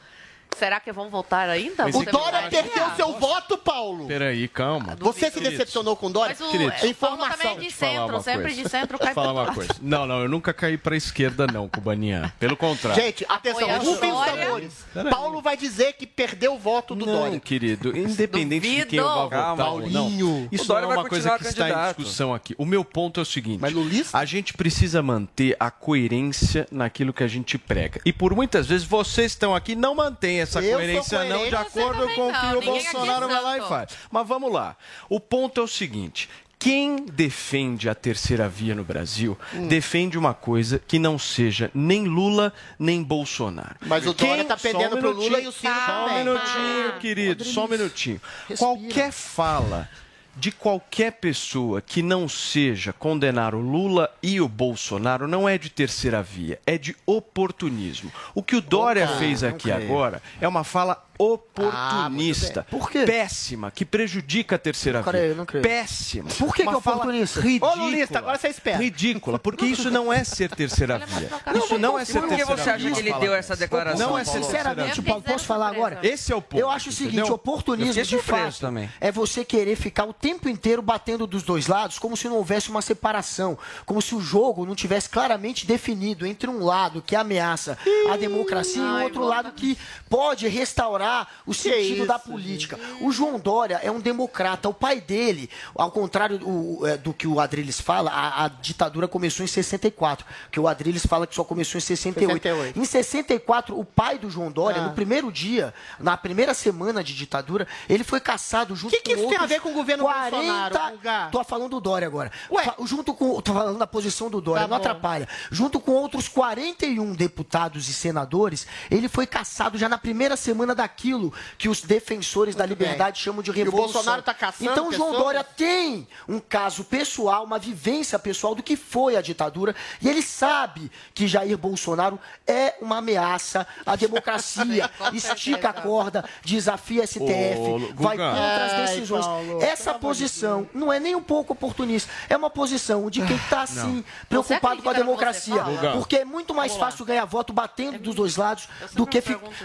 será que vão votar ainda? Mas O Dória perdeu seu voto, Paulo. Peraí, calma. Você se decepcionou com o Dória? Mas o Queridos, o Paulo também é informação. de centro, sempre coisa. de centro cai falar uma coisa. Não, não, eu nunca caí pra esquerda, não, Banian. Pelo contrário. Gente, atenção, Apoia a rufem os Dória. tambores. Peraí. Paulo vai dizer que perdeu o voto do não, Dória. querido, independente de quem eu Duvido. vá votar Calma, ou não, Paulinho. isso O Dória não é vai uma coisa que está em candidato. discussão aqui. O meu ponto é o seguinte, Mas lulista? a gente precisa manter a coerência naquilo que a gente prega. E por muitas vezes vocês estão aqui não mantêm essa Eu coerência não de Você acordo com o não, que o ninguém Bolsonaro vai lá e faz. Mas vamos lá. O ponto é o seguinte, quem defende a terceira via no Brasil Hum. defende uma coisa que não seja nem Lula nem Bolsonaro. Mas o Dória tá só um perdendo pro Lula e o Ciro Só um minutinho, Ah. querido, só um minutinho. Respira. Qualquer fala de qualquer pessoa que não seja condenar o Lula e o Bolsonaro não é de terceira via, é de oportunismo. O que o Dória cara, fez aqui agora é uma fala oportunista. Ah. Por quê? Péssima, que prejudica a terceira Não creio, via. não creio. Péssima. Por que Uma que é oportunista? Ridícula. Ô, Lulista, agora você espera. Ridícula, porque isso não é ser terceira via. Isso não é ser Por que terceira você acha via. que ele deu essa declaração? Não é ser Sinceramente, Eu Paulo, posso falar agora? Esse é o ponto. Eu acho o seguinte, entendeu? oportunismo Eu de fato também. é você querer ficar o tempo inteiro batendo dos dois lados, como se não houvesse uma separação, como se o jogo não tivesse claramente definido entre um lado que ameaça a democracia e o outro lado que pode restaurar o sentido isso, da política. O João Dória é um democrata, o pai dele, ao contrário do, é, do que o Adriles fala, a, a ditadura começou em 64, que o Adriles fala que só começou em 68. 68. Em 64, o pai do João Dória, Ah. no primeiro dia, na primeira semana de ditadura, ele foi caçado junto Que que com isso tem a ver com o governo 40... Bolsonaro? Tô falando do Dória agora. Ué? Junto com... Tô falando da posição do Dória, Tá não bom. atrapalha. Junto com outros 41 deputados e senadores, ele foi caçado já na primeira semana daquilo que os defensores da Muito liberdade chamam de E o revolução. Bolsonaro tá caçando Então, João pessoas? Dória tem um caso pessoal, uma vivência pessoal do que foi a ditadura, e ele sabe que Jair Bolsonaro é uma ameaça à (laughs) democracia. Estica a corda, desafia a STF, Ô, vai contra as Ai, decisões. Paulo, Essa posição não é nem um pouco oportunista, é uma posição de quem está assim, preocupado com a democracia. Porque é muito mais fácil ganhar voto batendo dos dois lados do que,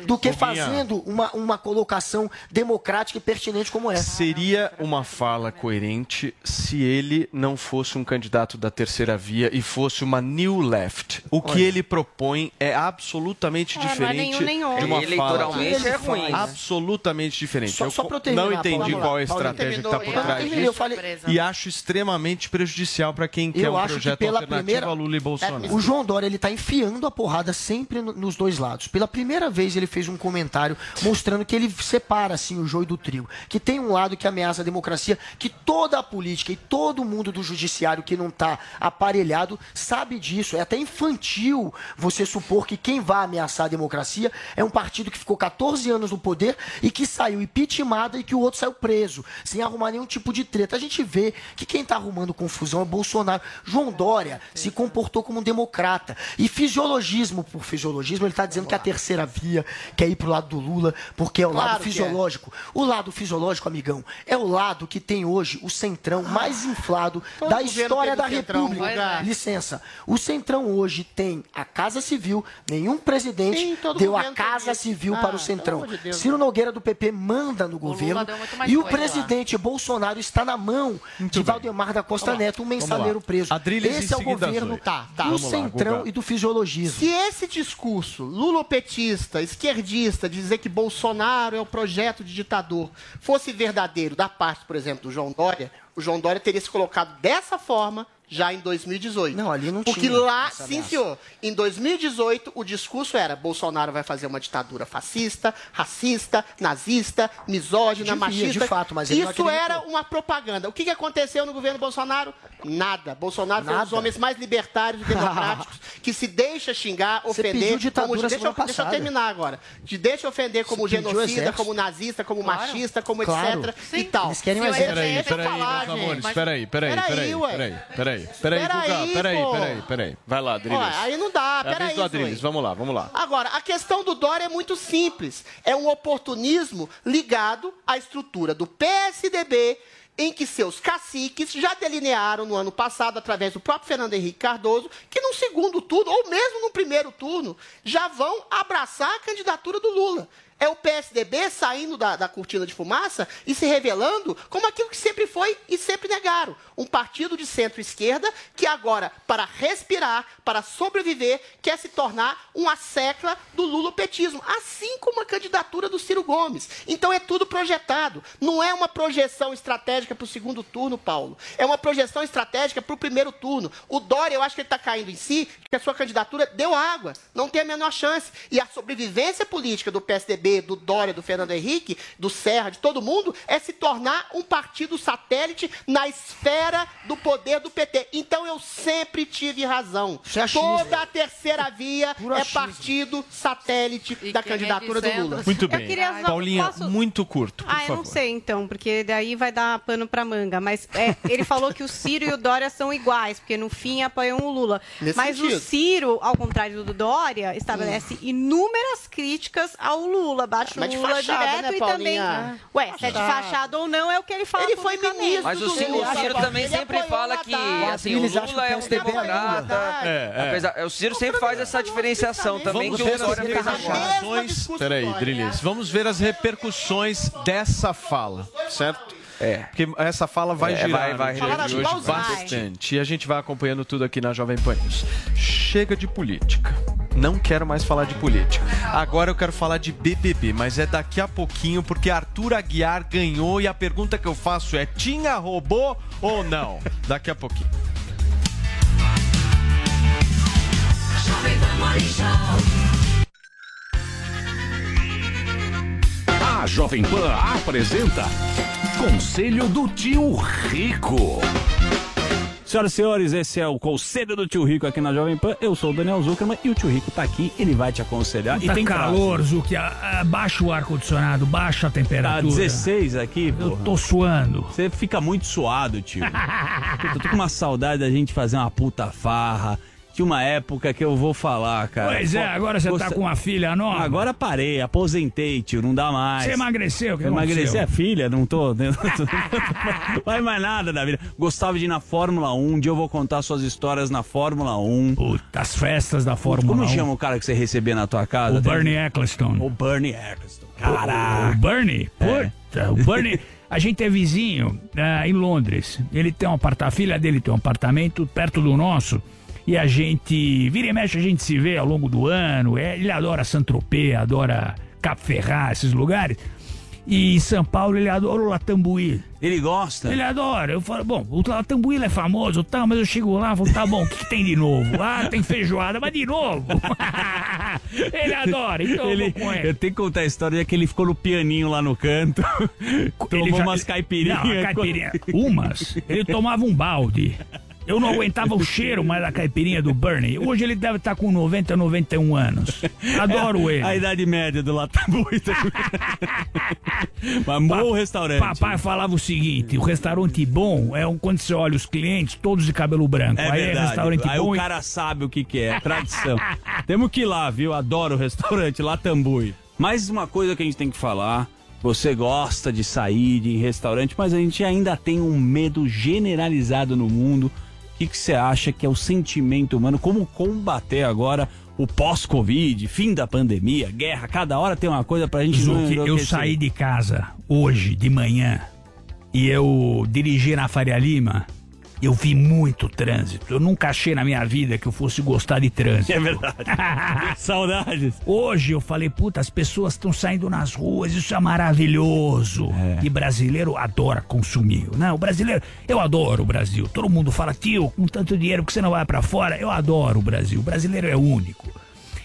do que fazendo uma, uma colocação democrática e pertinente como essa. Seria uma fala coerente se ele não fosse um candidato da terceira via e fosse uma new left. O que ele propõe é absolutamente É, não é diferente nenhum de uma Eleitoralmente fala é ruim, absolutamente diferente. Só- eu só pra eu não terminar, entendi Paulo, qual é a estratégia que está por trás terminei, eu disso falei- e acho extremamente prejudicial para quem quer Eu um acho que projeto pela alternativo primeira- a Lula e Bolsonaro. O João Dória ele tá enfiando a porrada sempre no- nos dois lados. Pela primeira vez ele fez um comentário mostrando que ele separa assim o joio do trigo, que tem um lado que ameaça a democracia, que toda a política e todo mundo do judiciário que não está aparelhado sabe disso. É até infantil você supor que quem vai ameaçar a democracia é um partido que ficou 14 anos no poder e que saiu impeachmentado e que o outro saiu preso, sem arrumar nenhum tipo de treta. A gente vê que quem está arrumando confusão é Bolsonaro. João Dória se comportou como um democrata. E fisiologismo por fisiologismo, ele está dizendo que a terceira via quer ir para o lado do Lula, porque é o Claro lado é. fisiológico. O lado fisiológico, amigão, é o lado que tem hoje o centrão mais inflado Todo da governo história da centrão, República. é. Licença. O centrão hoje tem a Casa Civil, nenhum presidente Sim, deu a governo Casa. Civil Ah, para o pelo centrão. de Deus. Ciro Nogueira do PP manda no governo muito mais e o coisa lá. presidente Bolsonaro está na mão de Valdemar da Costa Vamos lá. Neto, um mensaleiro lá. preso. Adriles Esse é o governo. Tá, tá. do Vamos lá, centrão Guga. e do fisiologismo. Se esse discurso lulopetista, esquerdista, de dizer que Bolsonaro é o projeto de ditador, fosse verdadeiro da parte, por exemplo, do João Dória, o João Dória teria se colocado dessa forma já em 2018. Não, ali não Porque tinha lá, essa sim, senhor, em 2018 o discurso era Bolsonaro vai fazer uma ditadura fascista, racista, nazista, misógina, Devia, machista. de fato, mas ele Isso era uma propaganda. O que aconteceu no governo Bolsonaro? Nada. Bolsonaro foi um dos Nada. homens mais libertários e democráticos (laughs) que se deixa xingar, Você ofender. pediu ditadura como, deixa, eu, deixa eu terminar agora. Te deixa ofender como Você genocida, como nazista, como Claro. machista, como Claro. etc. Sim. e tal. Eles querem exército. Peraí, peraí, meus amores, peraí, peraí, Peraí, peraí, peraí, peraí, peraí, Peraí, peraí, pô. peraí, peraí. Vai lá, Adriles. Ó, aí não dá, É peraí. Adriles, vamos lá, vamos lá. Agora, a questão do Dória é muito simples. É um oportunismo ligado à estrutura do PSDB, em que seus caciques já delinearam no ano passado, através do próprio Fernando Henrique Cardoso, que num segundo turno, ou mesmo no primeiro turno, já vão abraçar a candidatura do Lula. É o PSDB saindo da, da cortina de fumaça e se revelando como aquilo que sempre foi e sempre negaram. Um partido de centro-esquerda que agora, para respirar, para sobreviver, quer se tornar uma secla do lulopetismo, assim como a candidatura do Ciro Gomes. Então é tudo projetado. Não é uma projeção estratégica para o segundo turno, Paulo. É uma projeção estratégica para o primeiro turno. O Dória, eu acho que ele está caindo em si, que a sua candidatura deu água. Não tem a menor chance. E a sobrevivência política do PSDB, do Dória, do Fernando Henrique, do Serra, de todo mundo, é se tornar um partido satélite na esfera do poder do PT. Então eu sempre tive razão. É. Toda a terceira via Puro é achismo. partido satélite E da quem é candidatura do Lula. Muito Eu bem. queria só- Paulinha, posso- muito curto, por Ah, eu favor. não sei então, porque daí vai dar pano pra manga. Mas é, ele falou que o Ciro e o Dória são iguais, porque no fim apoiam o Lula. Nesse mas sentido. o Ciro, ao contrário do Dória, estabelece inúmeras críticas ao Lula. Bate Mas o de Lula fachada, direto né, e também. Ué, se é de fachada ou não, é o que ele fala Ele foi ministro Mas o do Ciro, Lula. o Ciro Ele também apoiou sempre fala que assim, o Lula que é um é democrata. É, é. Apesar, o Ciro sempre faz essa diferenciação também que o Dória fez repercussões. Peraí, Drilis. Vamos ver as repercussões dessa fala, certo? É. Porque essa fala vai É, girar vai- vai girar. hoje bastante. E a gente vai acompanhando tudo aqui na Jovem Pan News. Chega de política. Não quero mais falar de política. Agora eu quero falar de BBB, mas é daqui a pouquinho, porque Arthur Aguiar ganhou e a pergunta que eu faço é: tinha robô ou não? Daqui a pouquinho. A Jovem Pan apresenta Conselho do Tio Rico. Senhoras e senhores, esse é o Conselho do Tio Rico aqui na Jovem Pan. Eu sou o Daniel Zuckerman e o Tio Rico tá aqui, ele vai te aconselhar. Tá e tem calor. Ah, Baixa o ar-condicionado, baixa a Tá temperatura. 16 aqui, Eu porra. tô suando. Você fica muito suado, tio. (laughs) Puta, eu tô com uma saudade da gente fazer uma puta farra. Uma época que eu vou falar, cara. Pois é, agora você tá gosta- com uma filha nova. Agora parei, aposentei, tio, não dá mais. Você emagreceu, o que Emagreci aconteceu? a filha, não tô. (laughs) Não faz mais nada da vida. Gostava de ir na Fórmula 1, um dia eu vou contar suas histórias na Fórmula 1. Puta, as festas da Fórmula Como 1. chama o cara que você recebia na tua casa? O Tem- Bernie Eccleston. O Bernie Eccleston. O Caraca. Bernie? É. Puta, o Bernie... A gente é vizinho ah, em Londres. Ele tem um apartamento, a filha dele tem um apartamento perto do nosso. E a gente, vira e mexe, a gente se vê ao longo do ano. É, ele adora Saint-Tropez, adora Cap Ferrat, esses lugares. E em São Paulo ele adora o Latambuí. Ele gosta? Ele adora. Eu falo, bom, o Latambuí é famoso, tá, mas eu chego lá e falo, tá bom, o que, que tem de novo? Ah, tem feijoada, mas de novo. (laughs) ele adora, então eu ele, vou com ele. Eu tenho que contar a história que ele ficou no pianinho lá no canto. tomou já- umas caipirinhas. Não, caipirinha. Umas. Ele tomava um balde. Eu não aguentava o cheiro mais da caipirinha do Bernie. Hoje ele deve estar com 90, 91 anos. Adoro ele. A idade média do Latambuí. (laughs) Mas bom restaurante. Papai falava o seguinte: o restaurante bom é um quando você olha os clientes todos de cabelo branco. É Aí é verdade. restaurante Aí bom. o e- cara sabe o que, que é, tradição. (laughs) Temos que ir lá, viu? Adoro o restaurante Latambuí. Mais uma coisa que a gente tem que falar. Você gosta de sair de restaurante, mas a gente ainda tem um medo generalizado no mundo. O que, que você acha que é o sentimento humano? Como combater agora o pós-Covid, fim da pandemia, guerra? Cada hora tem uma coisa pra gente Zuki, eu saí de casa hoje de manhã e eu dirigi na Faria Lima. Eu vi muito trânsito. Eu nunca achei na minha vida que eu fosse gostar de trânsito. É verdade. (laughs) Saudades. Hoje eu falei, puta, as pessoas estão saindo nas ruas, isso é maravilhoso. E brasileiro adora consumir, né? O brasileiro, eu adoro o Brasil. Todo mundo fala, tio, com tanto dinheiro que você não vai pra fora, eu adoro o Brasil. O brasileiro é único.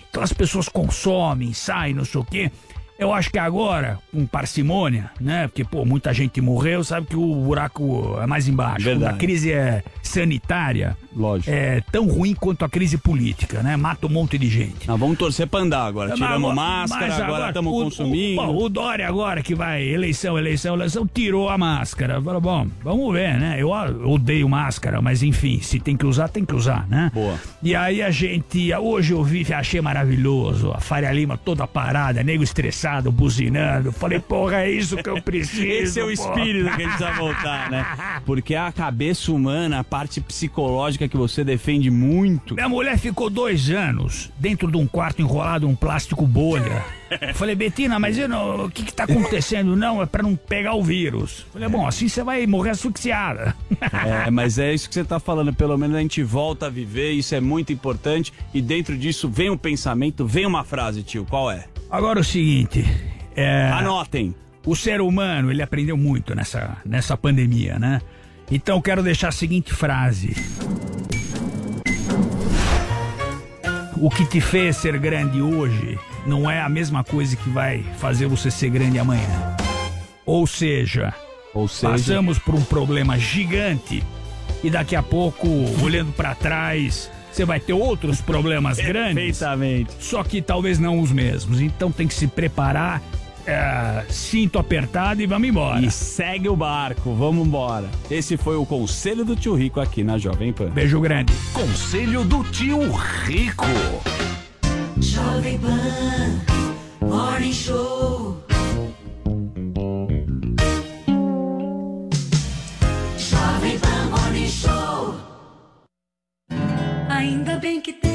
Então as pessoas consomem, saem, não sei o quê. Eu acho que agora, com parcimônia, né? Porque, pô, muita gente morreu, sabe que o buraco é mais embaixo. Verdade. A crise é sanitária. Lógico. É tão ruim quanto a crise política, né? Mata um monte de gente. Vamos torcer pra andar agora. Tiramos Mas- máscara, mas agora estamos consumindo. O, bom, o Dória agora que vai, eleição, eleição, eleição, tirou a máscara. Falou, bom, vamos ver, né? Eu odeio máscara, mas enfim, se tem que usar, tem que usar, né? Boa. E aí a gente, hoje eu vi, achei maravilhoso, a Faria Lima toda parada, nego estressado, buzinando. Falei, porra, é isso que eu (laughs) preciso. Esse é o pô. espírito que a gente precisa voltar, né? (laughs) Porque a cabeça humana, a parte psicológica que você defende muito. Minha mulher ficou dois anos dentro de um quarto enrolado em um plástico bolha. Falei, Betina, mas não- o que, que tá acontecendo? Não, é pra não pegar o vírus. Falei, bom, assim você vai morrer asfixiada. É, mas é isso que você tá falando. Pelo menos a gente volta a viver, isso é muito importante. E dentro disso vem um pensamento, vem uma frase, tio. Qual é? Agora o seguinte. É, Anotem. O ser humano, ele aprendeu muito nessa, nessa pandemia, né? Então eu quero deixar a seguinte frase. O que te fez ser grande hoje não é a mesma coisa que vai fazer você ser grande amanhã. Ou seja, Ou seja- passamos por um problema gigante e daqui a pouco, olhando pra trás, você vai ter outros problemas grandes. Perfeitamente. Só que talvez não os mesmos. Então tem que se preparar, é, cinto apertado e vamos embora. E segue o barco, vamos embora. Esse foi o conselho do tio Rico aqui na Jovem Pan. Beijo grande. Conselho do tio Rico. Jovem Pan Morning Show. Jovem Pan Morning Show. Ainda bem que tem.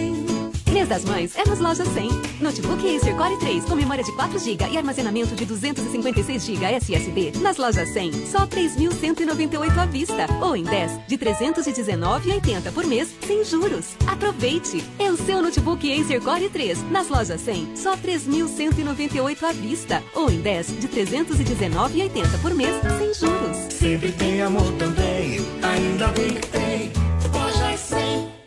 Mês das Mães é nas lojas 100. Notebook Acer Core 3 com memória de 4 GB e armazenamento de 256 GB SSD. Nas lojas 100, só 3.198 à vista. Ou em 10 de 319,80 por mês, sem juros. Aproveite! É o seu notebook Acer Core 3. Nas lojas 100, só 3.198 à vista. Ou em 10 de 319,80 por mês, sem juros. Sempre tem amor também. Ainda bem que tem. Lojas 100.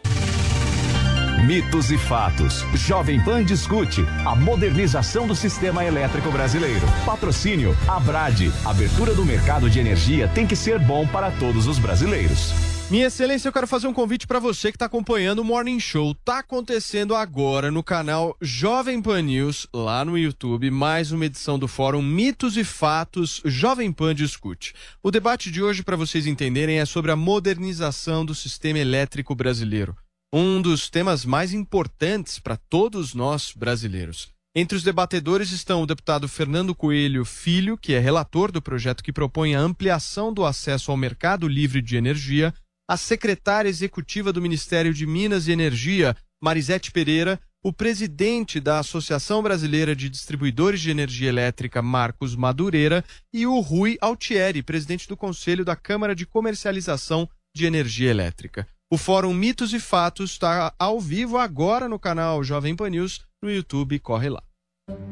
Mitos e fatos. Jovem Pan discute a modernização do sistema elétrico brasileiro. Patrocínio Abrade. Abertura do mercado de energia tem que ser bom para todos os brasileiros. Minha Excelência, eu quero fazer um convite para você que está acompanhando o Morning Show. Tá acontecendo agora no canal Jovem Pan News, lá no YouTube, mais uma edição do Fórum Mitos e Fatos Jovem Pan Discute. O debate de hoje, para vocês entenderem, é sobre a modernização do sistema elétrico brasileiro. Um dos temas mais importantes para todos nós brasileiros. Entre os debatedores estão o deputado Fernando Coelho Filho, que é relator do projeto que propõe a ampliação do acesso ao mercado livre de energia, a secretária executiva do Ministério de Minas e Energia, Marisete Pereira, o presidente da Associação Brasileira de Distribuidores de Energia Elétrica, Marcos Madureira, e o Rui Altieri, presidente do Conselho da Câmara de Comercialização de Energia Elétrica. O Fórum Mitos e Fatos está ao vivo agora no canal Jovem Pan News, no YouTube, corre lá.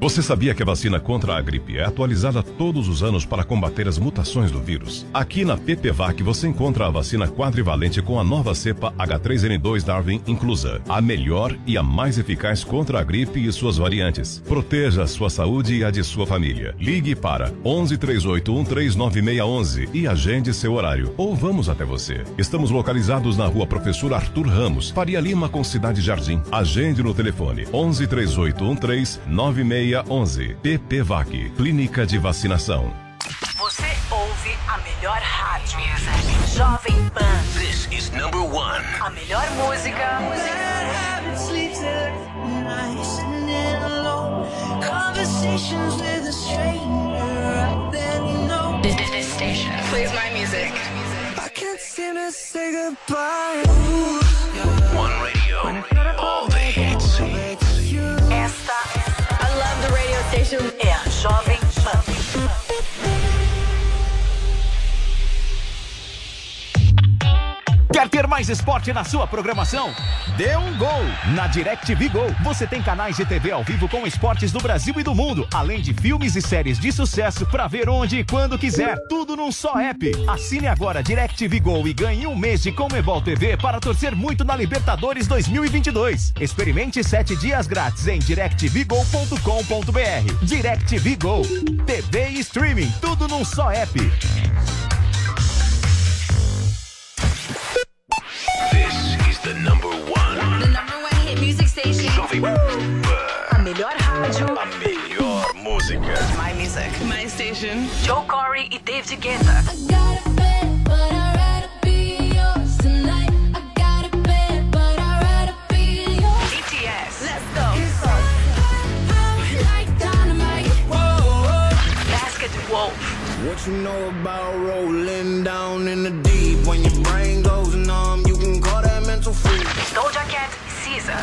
Você sabia que a vacina contra a gripe é atualizada todos os anos para combater as mutações do vírus? Aqui na PPVAC você encontra a vacina quadrivalente com a nova cepa H3N2 Darwin inclusa, a melhor e a mais eficaz contra a gripe e suas variantes. Proteja a sua saúde e a de sua família. Ligue para 11 38 139611 e agende seu horário. Ou vamos até você. Estamos localizados na rua Professor Arthur Ramos, Faria Lima com Cidade Jardim. Agende no telefone 11 38 13 9611. PPVAC, Clínica de Vacinação. Você ouve a melhor rádio. Jovem Pan. This is number one. A melhor música. Conversations with a stranger, I barely know. This, this, this station plays my music. I can't seem to say goodbye. One radio, all the hits. É a Jovem Pan. Quer ter mais esporte na sua programação? Dê um gol! Na DirecTV Go, você tem canais de TV ao vivo com esportes do Brasil e do mundo, além de filmes e séries de sucesso para ver onde e quando quiser. Tudo num só app. Assine agora DirecTV Go e ganhe um mês de Comebol TV para torcer muito na Libertadores 2022. Experimente sete dias grátis em directvgo.com.br. DirecTV Go. TV e streaming, tudo num só app. The number one. The number one hit music station. Jovem A melhor rádio. A melhor música. My music. My station. Joe Corey e David Guetta. BTS. Let's go. Basket Wolf. What you know about rolling down in the deep? When your brain Doja Cat e Caesar.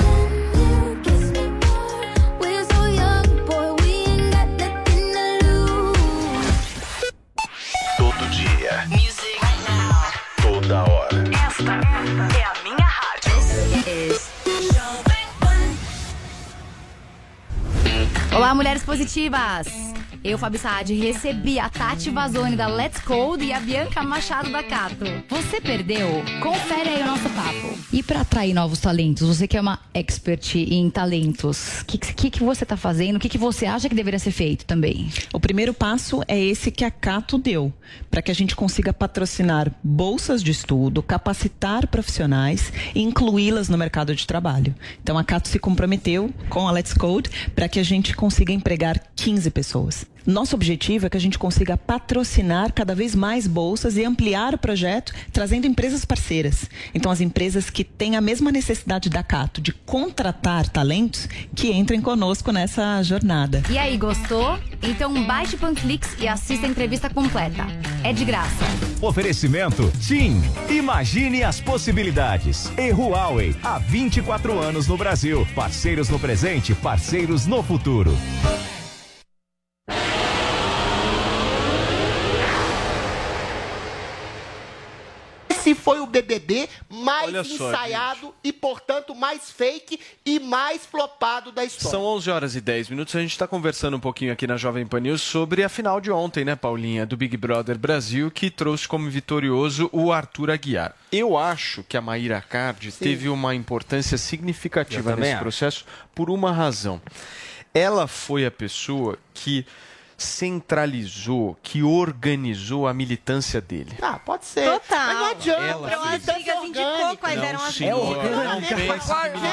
Todo dia. Toda hora. Esta é a minha rádio. Olá, mulheres positivas! Eu, Fabi Saad, recebi a Tati Vazone da Let's Code e a Bianca Machado da Cato. Você perdeu? Confere aí o nosso papo. E para atrair novos talentos, você que é uma expert em talentos, o que, que, que você está fazendo? O que, que você acha que deveria ser feito também? O primeiro passo é esse que a Cato deu, para que a gente consiga patrocinar bolsas de estudo, capacitar profissionais e incluí-las no mercado de trabalho. Então a Cato se comprometeu com a Let's Code para que a gente consiga empregar 15 pessoas. Nosso objetivo é que a gente consiga patrocinar cada vez mais bolsas e ampliar o projeto, trazendo empresas parceiras. Então, as empresas que têm a mesma necessidade da Cato de contratar talentos, que entrem conosco nessa jornada. E aí, gostou? Então baixe o Panflix e assista a entrevista completa. É de graça. Oferecimento TIM. Imagine as possibilidades. E Huawei, há 24 anos no Brasil. Parceiros no presente, parceiros no futuro. Foi o BBB mais só, ensaiado e, portanto, mais fake e mais flopado da história. São 11 horas e 10 minutos. A gente está conversando um pouquinho aqui na Jovem Pan News sobre a final de ontem, né, Paulinha, do Big Brother Brasil, que trouxe como vitorioso o Arthur Aguiar. Eu acho que a Maíra Cardi teve uma importância significativa nesse acho. processo por uma razão. Ela foi a pessoa que centralizou, que organizou a militância dele. Ah, pode ser. Total. Mas não adianta. Ela é Brigas indicou quais eram as senhora, brigas. não né? pense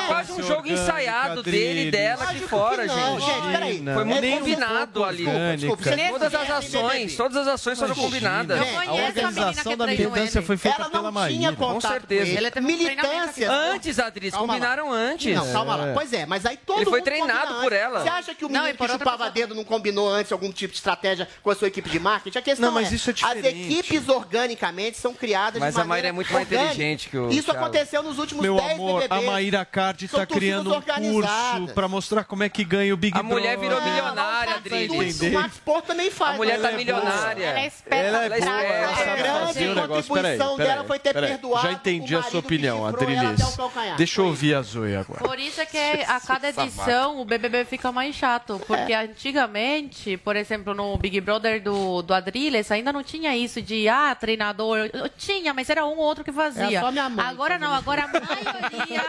Quase, um jogo orgânica ensaiado dele e dela aqui fora, gente. gente, peraí. Foi muito É combinado ali. orgânica. Todas as ações, todas as ações foram combinadas. A organização da militância foi feita Ela pela não tinha Maíra. Com certeza. Militância. Antes, Adris, combinaram antes. Não, calma lá. É. Pois é, mas aí todo Ele foi mundo treinado por ela. Você acha que o Não, menino que chupava dedo não combinou antes algum tipo de estratégia com a sua equipe de marketing. A questão Não, mas é, isso é as diferente. equipes organicamente são criadas Mas de a maneira Maíra é muito mais orgânica. inteligente que o Isso Thiago. aconteceu nos últimos Meu 10 amor, a BBBs. Maíra Cardi São tá criando um curso pra mostrar como é que ganha o Big A mulher Brother. virou milionária, Adriles. O Max Porto também faz. A mulher tá Ela é milionária. Ela é esperta, Ela é ela é esperta. sabe grande contribuição dela foi ter perdoado Já entendi a sua opinião, Adriles. calcanhar. Deixa eu ouvir a Zoe agora. Por isso é que a cada edição o BBB fica mais chato. Porque É. antigamente, por exemplo, no Big Brother do, do Adriles, ainda não tinha isso de, ah, treinador. Tinha, mas era um ou outro que fazia. É só minha mãe agora não, agora a maioria,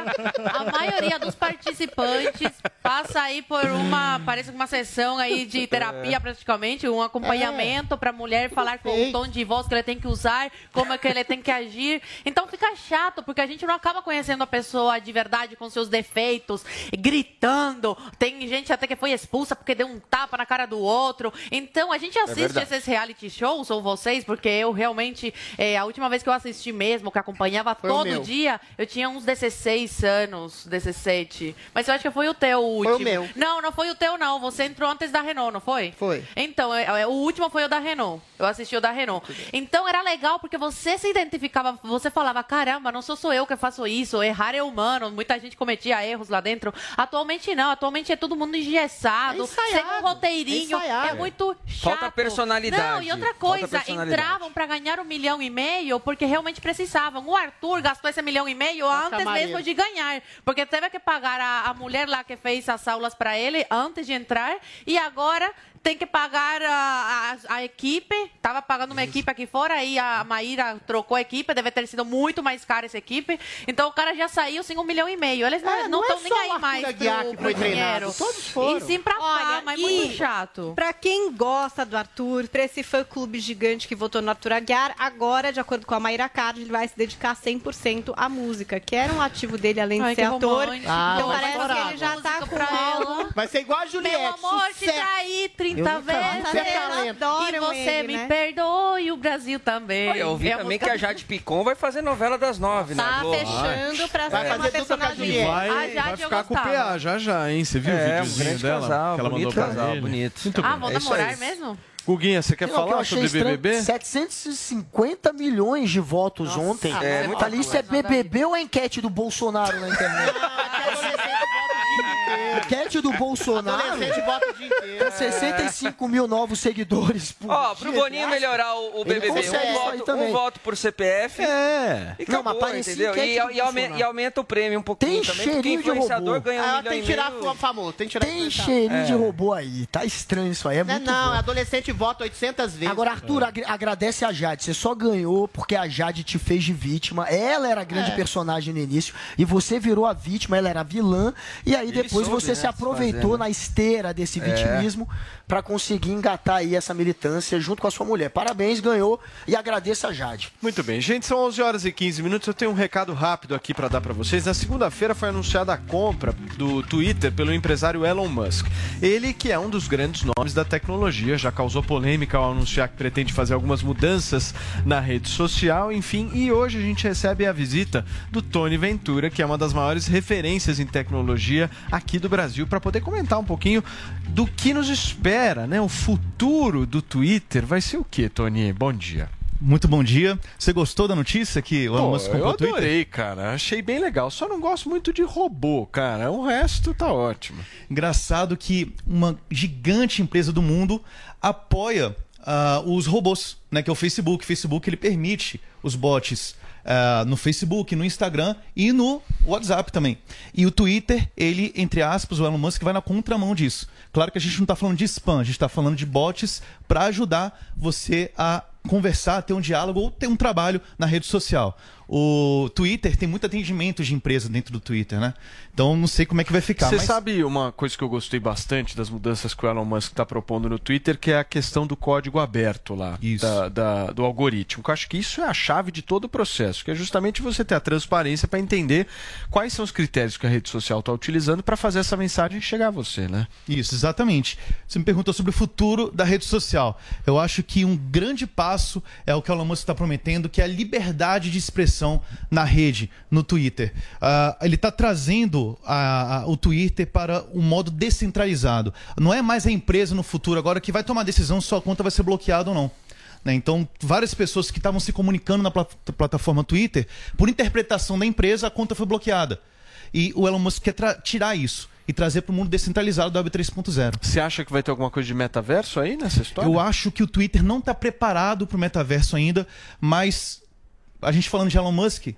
a maioria dos participantes passa aí por uma, parece uma sessão aí de terapia praticamente, um acompanhamento para a mulher falar com o tom de voz que ele tem que usar, como é que ele tem que agir. Então fica chato, porque a gente não acaba conhecendo a pessoa de verdade com seus defeitos, gritando. Tem gente até que foi expulsa porque deu um tapa na cara do outro. Então a gente assiste verdade. esses reality shows, ou vocês, porque eu realmente, é, a última vez que eu assisti mesmo, que acompanhava Foi o todo dia, eu tinha uns 16 anos, 17. Mas eu acho que foi o teu o Foi o último. meu. Não, não foi o teu, não. Você entrou antes da Renault, não foi? Foi. Então, é, é, o último foi o da Renault. Eu assisti o da Renault. Então era legal porque você se identificava, você falava, caramba, não sou só eu que faço isso, errar é humano, muita gente cometia erros lá dentro. Atualmente não, atualmente é todo mundo engessado, É sem um roteirinho, é é muito chato. Falta personalidade, Não, e outra coisa, entravam para ganhar um milhão e meio porque realmente precisavam. O Arthur gastou esse milhão e meio antes camareiro. mesmo de ganhar, porque teve que pagar a, a mulher lá que fez as aulas para ele antes de entrar e agora tem que pagar a, a, a equipe. Tava pagando uma equipe aqui fora, aí a Maíra trocou a equipe, deve ter sido muito mais cara essa equipe. Então o cara já saiu sem um milhão e meio. Eles É, não não é estão nem aí mais pro, que pro foi dinheiro. treinado, todos foram. E sim pra fama, é muito chato. Pra quem gosta do Arthur, pra esse fã-clube gigante que votou no Arthur Aguiar, agora, de acordo com a Maíra Card, ele vai se dedicar 100% à música, que era um ativo dele, além Ai, de ser ator. romântico. Ah, então parece que ele já tá com pra ela. Vai ser igual a Juliette. Meu amor, te sucesso. traí 30 Eu vi. vezes. Você é. E você ele, me né? perdoou e o Brasil também. Olha, eu ouvi É também música- que a Jade Picon vai fazer novela das nove, né? Tá fechando pra Vai ser uma fazer dupla com a personagem. Vai, A vai Jade eu ficar com o. PA já já, hein? Você viu o É, um videozinho grande dela? casal, que ela bonito mandou casal, ele? bonito. Muito Ah, vão É namorar mesmo? Guguinha, você quer Não, o que falar achei sobre estranho, BBB? 750 milhões de votos ontem. é Tá ali, isso é BBB ou a enquete do Bolsonaro na internet? (laughs) enquete do (laughs) Bolsonaro, Adolescente vota o dia inteiro. com 65 mil novos seguidores por Ó, pro dia. Boninho melhorar o, o Ele BBB, consegue um voto, também. um voto por CPF. É. E Não, mas acabou, entendeu? enquete E, do e, aume- Bolsonaro. e aumenta o prêmio um pouquinho Tem também, porque de influenciador robô. ganha um Ah, milhão tem que tirar meio. o famoso, tem que tirar Tem cheirinho de É. robô aí. Tá estranho isso aí. É Não, muito não, bom. adolescente vota 800 vezes. Agora, Arthur, ag- agradece a Jade. Você só ganhou porque a Jade te fez de vítima. Ela era a grande É. personagem no início. E você virou a vítima, ela era a vilã. E aí Ele depois soube, você né, se se aproveitou fazer, né? na esteira desse vitimismo pra conseguir engatar aí essa militância junto com a sua mulher. Parabéns, ganhou. E agradeça a Jade. Muito bem, gente, são 11 horas e 15 minutos. Eu tenho um recado rápido aqui para dar para vocês. Na segunda-feira foi anunciada a compra do Twitter pelo empresário Elon Musk. Ele que é um dos grandes nomes da tecnologia, já causou polêmica ao anunciar que pretende fazer algumas mudanças na rede social, enfim, e hoje a gente recebe a visita do Tony Ventura, que é uma das maiores referências em tecnologia aqui do Brasil, para poder comentar um pouquinho do que nos espera, né? O futuro do Twitter vai ser o que, Tony? Bom dia. Muito bom dia. Você gostou da notícia que o Elon Musk eu comprou o Twitter? adorei, cara. Achei bem legal. Só não gosto muito de robô, cara. O resto tá ótimo. Engraçado que uma gigante empresa do mundo apoia ah, os robôs, né? Que é o Facebook. O Facebook ele permite os bots ah, no Facebook, no Instagram e no WhatsApp também. E o Twitter, ele, entre aspas, o Elon Musk vai na contramão disso. Claro que a gente não está falando de spam, a gente está falando de bots para ajudar você a conversar, ter um diálogo ou ter um trabalho na rede social. O Twitter tem muito atendimento de empresa dentro do Twitter, né? Então não sei como é que vai ficar. Você mas... sabe uma coisa que eu gostei bastante das mudanças que o Elon Musk está propondo no Twitter, que é a questão do código aberto lá, da- da- do algoritmo. Eu acho que isso é a chave de todo o processo, que é justamente você ter a transparência para entender quais são os critérios que a rede social está utilizando para fazer essa mensagem chegar a você, né? Isso, exatamente. Você me perguntou sobre o futuro da rede social. Eu acho que um grande passo é o que o Elon Musk está prometendo, que é a liberdade de expressão na rede, no Twitter. Ah, ele está trazendo a- a- o Twitter para um modo descentralizado. Não é mais a empresa no futuro agora que vai tomar a decisão se sua conta vai ser bloqueada ou não. né? Então, várias pessoas que estavam se comunicando na plat- plataforma Twitter, por interpretação da empresa, a conta foi bloqueada. E o Elon Musk quer tirar isso e trazer para o mundo descentralizado da Web 3.0. Você acha que vai ter alguma coisa de metaverso aí nessa história? Eu acho que o Twitter não está preparado para o metaverso ainda, mas a gente falando de Elon Musk,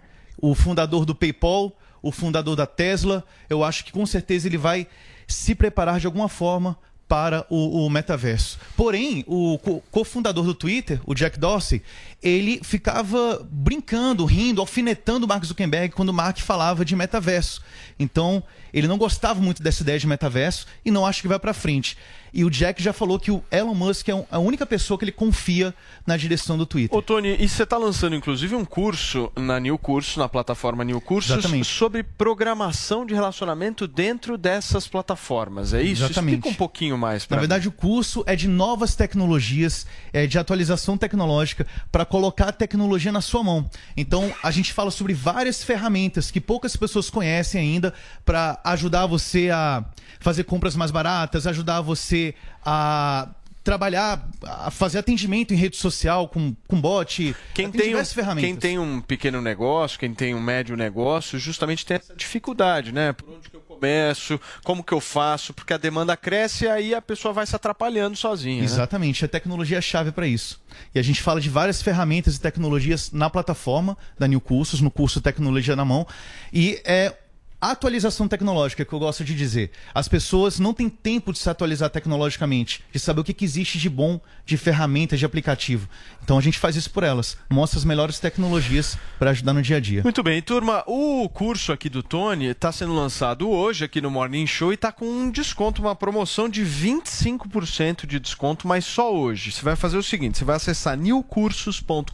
o fundador do PayPal, o fundador da Tesla, eu acho que com certeza ele vai se preparar de alguma forma para o, o metaverso. Porém, o co- cofundador do Twitter, o Jack Dorsey, ele ficava brincando, rindo, alfinetando o Mark Zuckerberg quando o Mark falava de metaverso. Então, ele não gostava muito dessa ideia de metaverso e não acha que vai para frente. E o Jack já falou que o Elon Musk é a única pessoa que ele confia na direção do Twitter. Ô, Tony, e você está lançando inclusive um curso na New Curso, na plataforma New Cursos, Exatamente. sobre programação de relacionamento dentro dessas plataformas, é isso? Exatamente. Explica um pouquinho mais Na para verdade, o curso é de novas tecnologias, é de atualização tecnológica para colocar a tecnologia na sua mão. Então, a gente fala sobre várias ferramentas que poucas pessoas conhecem ainda para ajudar você a fazer compras mais baratas, ajudar você a trabalhar, a fazer atendimento em rede social com, com bot. Quem tem um, ferramentas. quem tem um pequeno negócio, quem tem um médio negócio, justamente tem essa dificuldade, né? Por onde que eu começo, como que eu faço, porque a demanda cresce e aí a pessoa vai se atrapalhando sozinha. né? Exatamente, a tecnologia é a chave para isso. E a gente fala de várias ferramentas e tecnologias na plataforma da New Cursos, no curso Tecnologia na Mão. E é atualização tecnológica que eu gosto de dizer. As pessoas não têm tempo de se atualizar tecnologicamente, de saber o que, que existe de bom de ferramentas, de aplicativo. Então a gente faz isso por elas, mostra as melhores tecnologias para ajudar no dia a dia. Muito bem, turma. O curso aqui do Tony está sendo lançado hoje aqui no Morning Show e está com um desconto, uma promoção de 25% de desconto, mas só hoje. Você vai fazer o seguinte: você vai acessar newcursos.com.br,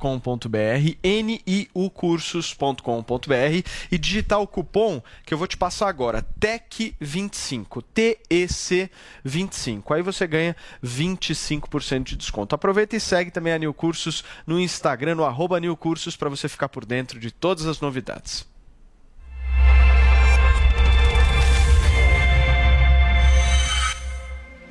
niucursos.com.br e digitar o cupom eu vou te passar agora, TEC25, TEC25. Aí você ganha 25% de desconto. Aproveita e segue também a New Cursos no Instagram, no arroba New Cursos, para você ficar por dentro de todas as novidades.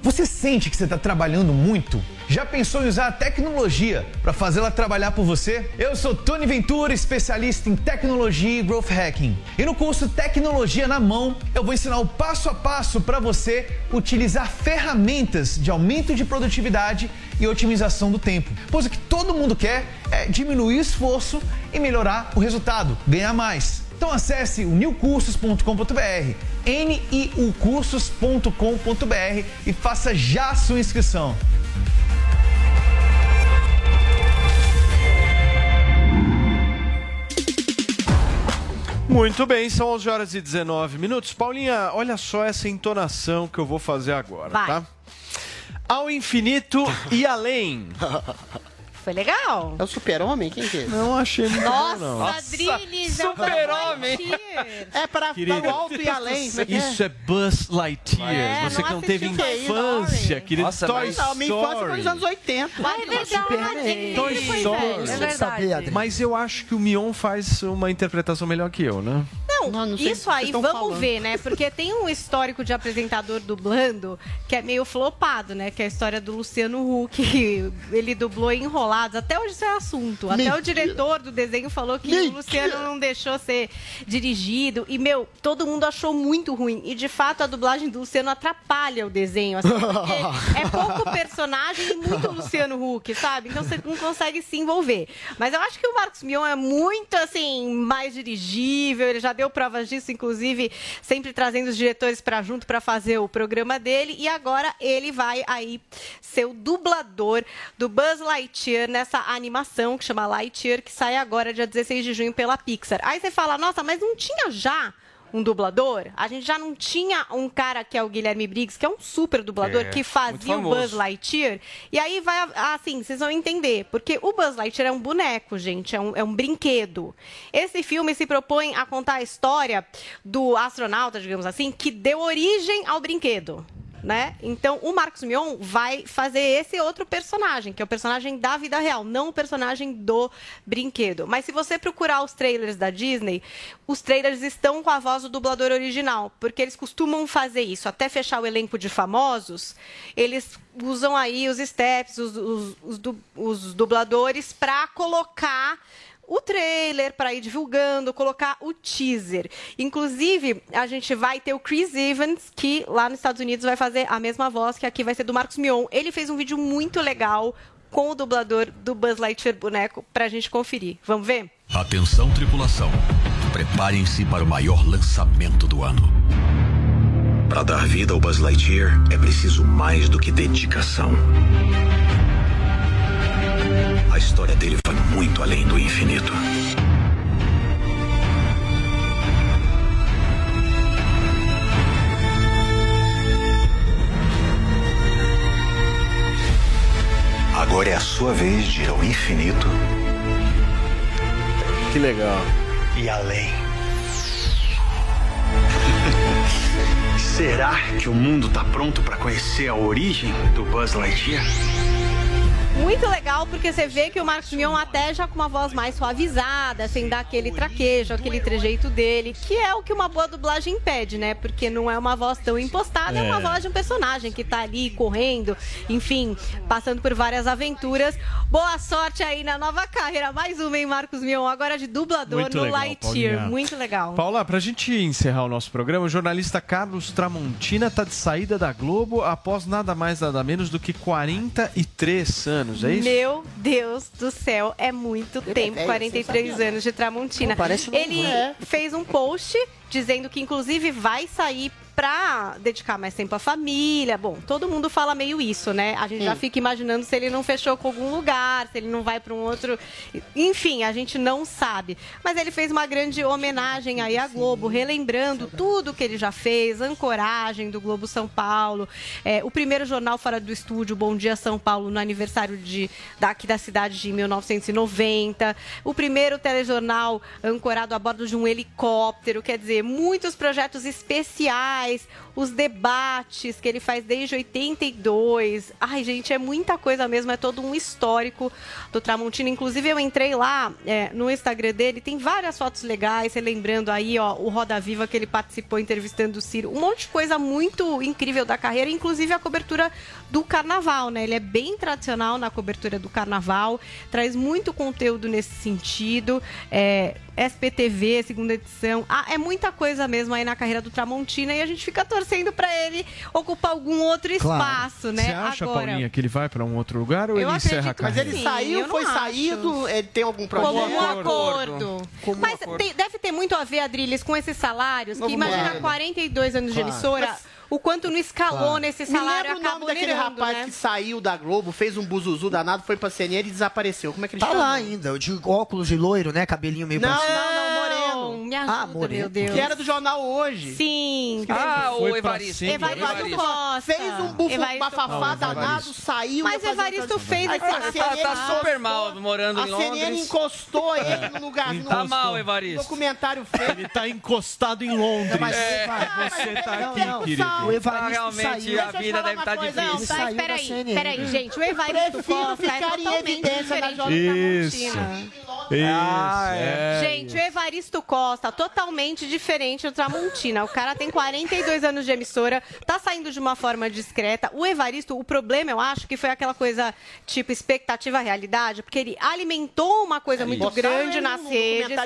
Você sente que você está trabalhando muito? Já pensou em usar a tecnologia para fazê-la trabalhar por você? Eu sou Tony Ventura, especialista em tecnologia e growth hacking. E no curso Tecnologia na Mão, eu vou ensinar o passo a passo para você utilizar ferramentas de aumento de produtividade e otimização do tempo. Pois o que todo mundo quer é diminuir o esforço e melhorar o resultado, ganhar mais. Então acesse o newcursos.com.br, niucursos.com.br e faça já a sua inscrição. Muito bem, são 11 horas e 19 minutos. Paulinha, olha só essa entonação que eu vou fazer agora, Vai. tá? Ao infinito e além. (laughs) Foi legal. É o super-homem? Quem que é? Não achei muito Nossa, bom, não. É um super-homem. É para, o alto e além. como é é? Isso é Buzz Lightyear. É, Você não que não teve infância, Story. querido. Nossa, Toy mas- Não, minha infância foi nos Story. anos 80. Ah, é verdade. Toy Pois Story. é, é verdade. Mas eu acho que o Mion faz uma interpretação melhor que eu, né? Não, sei isso aí, vamos falando. ver, né? Porque tem um histórico de apresentador dublando que é meio flopado, né? Que é a história do Luciano Huck. Ele dublou Enrolados. Até hoje isso é assunto. Até Mentira. o diretor do desenho falou que Mentira. o Luciano não deixou ser dirigido. E, meu, todo mundo achou muito ruim. E, de fato, a dublagem do Luciano atrapalha o desenho, assim, porque (laughs) é pouco personagem e muito Luciano Huck, sabe? Então você não consegue se envolver. Mas eu acho que o Marcos Mion é muito, assim, mais dirigível. Ele já deu provas disso, inclusive, sempre trazendo os diretores para junto para fazer o programa dele. E agora ele vai aí ser o dublador do Buzz Lightyear nessa animação que chama Lightyear, que sai agora, dia 16 de junho, pela Pixar. Aí você fala, nossa, mas não tinha já um dublador? A gente já não tinha um cara que é o Guilherme Briggs, que é um super dublador, É, que fazia o. Buzz Lightyear. E aí vai, assim, vocês vão entender. Porque o Buzz Lightyear é um boneco, gente, é um, é um brinquedo. Esse filme se propõe a contar a história do astronauta, digamos assim, que deu origem ao brinquedo. Né? Então o Marcos Mion vai fazer esse outro personagem, que é o personagem da vida real, não o personagem do brinquedo. Mas se você procurar os trailers da Disney, os trailers estão com a voz do dublador original, porque eles costumam fazer isso. Até fechar o elenco de famosos, eles usam aí os steps, os, os, os, os dubladores, para colocar o trailer para ir divulgando, colocar o teaser. Inclusive, a gente vai ter o Chris Evans, que lá nos Estados Unidos vai fazer a mesma voz que aqui vai ser do Marcos Mion. Ele fez um vídeo muito legal com o dublador do Buzz Lightyear boneco pra gente conferir. Vamos ver? Atenção, tripulação. Preparem-se para o maior lançamento do ano. Para dar vida ao Buzz Lightyear é preciso mais do que dedicação. A história dele vai muito além do infinito. Agora é a sua vez de ir ao infinito Que legal. e além. (laughs) Será que o mundo tá pronto para conhecer a origem do Buzz Lightyear? Muito legal, porque você vê que o Marcos Mion até já com uma voz mais suavizada, sem dar aquele traquejo, aquele trejeito dele, que é o que uma boa dublagem pede, né? Porque não é uma voz tão impostada, é, É. uma voz de um personagem que tá ali correndo, enfim, passando por várias aventuras. Boa sorte aí na nova carreira. Mais uma, hein, Marcos Mion? Agora de dublador Muito no legal, Lightyear. Paulinha. Muito legal. Paula, pra gente encerrar o nosso programa, o jornalista Carlos Tramontina tá de saída da Globo após nada mais nada menos do que 43 anos, é isso? Meu Deus do céu, é muito tempo, velho, 43 você sabia? anos de Tramontina. Pô, parece Ele né? fez um post dizendo que inclusive vai sair pra dedicar mais tempo à família. Bom, todo mundo fala meio isso, né? A gente já Sim. fica imaginando se ele não fechou com algum lugar, se ele não vai pra um outro. Enfim, a gente não sabe. Mas ele fez uma grande homenagem aí à Globo, relembrando tudo que ele já fez, ancoragem do Globo São Paulo, é, o primeiro jornal fora do estúdio, Bom Dia São Paulo, no aniversário de, daqui da cidade de 1990, o primeiro telejornal ancorado a bordo de um helicóptero, quer dizer, muitos projetos especiais, os debates que ele faz desde 82. Ai, gente, é muita coisa mesmo, é todo um histórico do Tramontina. Inclusive, eu entrei lá é, no Instagram dele, tem várias fotos legais, relembrando aí, ó, o Roda Viva que ele participou entrevistando o Ciro. Um monte de coisa muito incrível da carreira, inclusive a cobertura do carnaval, né? Ele é bem tradicional na cobertura do carnaval, traz muito conteúdo nesse sentido. É, SPTV, segunda edição. Ah, é muita coisa mesmo aí na carreira do Tramontina e a gente fica torcendo pra ele ocupar algum outro espaço, né? Você acha, Agora. Paulinha, que ele vai pra um outro lugar ou Eu ele encerra a acredito que Mas carreira? ele saiu, foi acho. saído, ele tem algum projeto? Como um acordo. Mas tem- deve ter muito a ver, Adriles, com esses salários, que Novo imagina modelo. 42 anos de Claro. emissora, Mas- o quanto não escalou Claro. nesse Me salário lembra o nome daquele rapaz né? que saiu da Globo, fez um buzuzu danado, foi pra CNN e desapareceu. Como é que ele Tá chama? lá ainda, o de óculos de loiro, né? Cabelinho meio Não, pra cima. não, não. Me ajuda, Ah, meu Deus. Que era do jornal hoje. Sim. Ah, Foi o Evaristo. Evaristo Costa. Fez um bufo, Evaristo bafafá danado, saiu. Mas Evaristo fez esse- a Tá- tá super mal morando em A CNN Londres. encostou ele no lugar. Tá mal, Evaristo. Documentário feito. Ele tá encostado em Londres. mas É. Você tá Não, aqui, não, querido. o Evaristo realmente a vida deve estar difícil. Não, mas peraí, peraí, gente. O Evaristo Costa é totalmente diferente Isso. Isso. Ah, é. Gente, o Evaristo Costa, totalmente diferente do Tramontina. O cara tem 42 anos de emissora, tá saindo de uma forma discreta. O Evaristo, o problema, eu acho, que foi aquela coisa tipo expectativa-realidade, porque ele alimentou uma coisa muito grande nas num redes.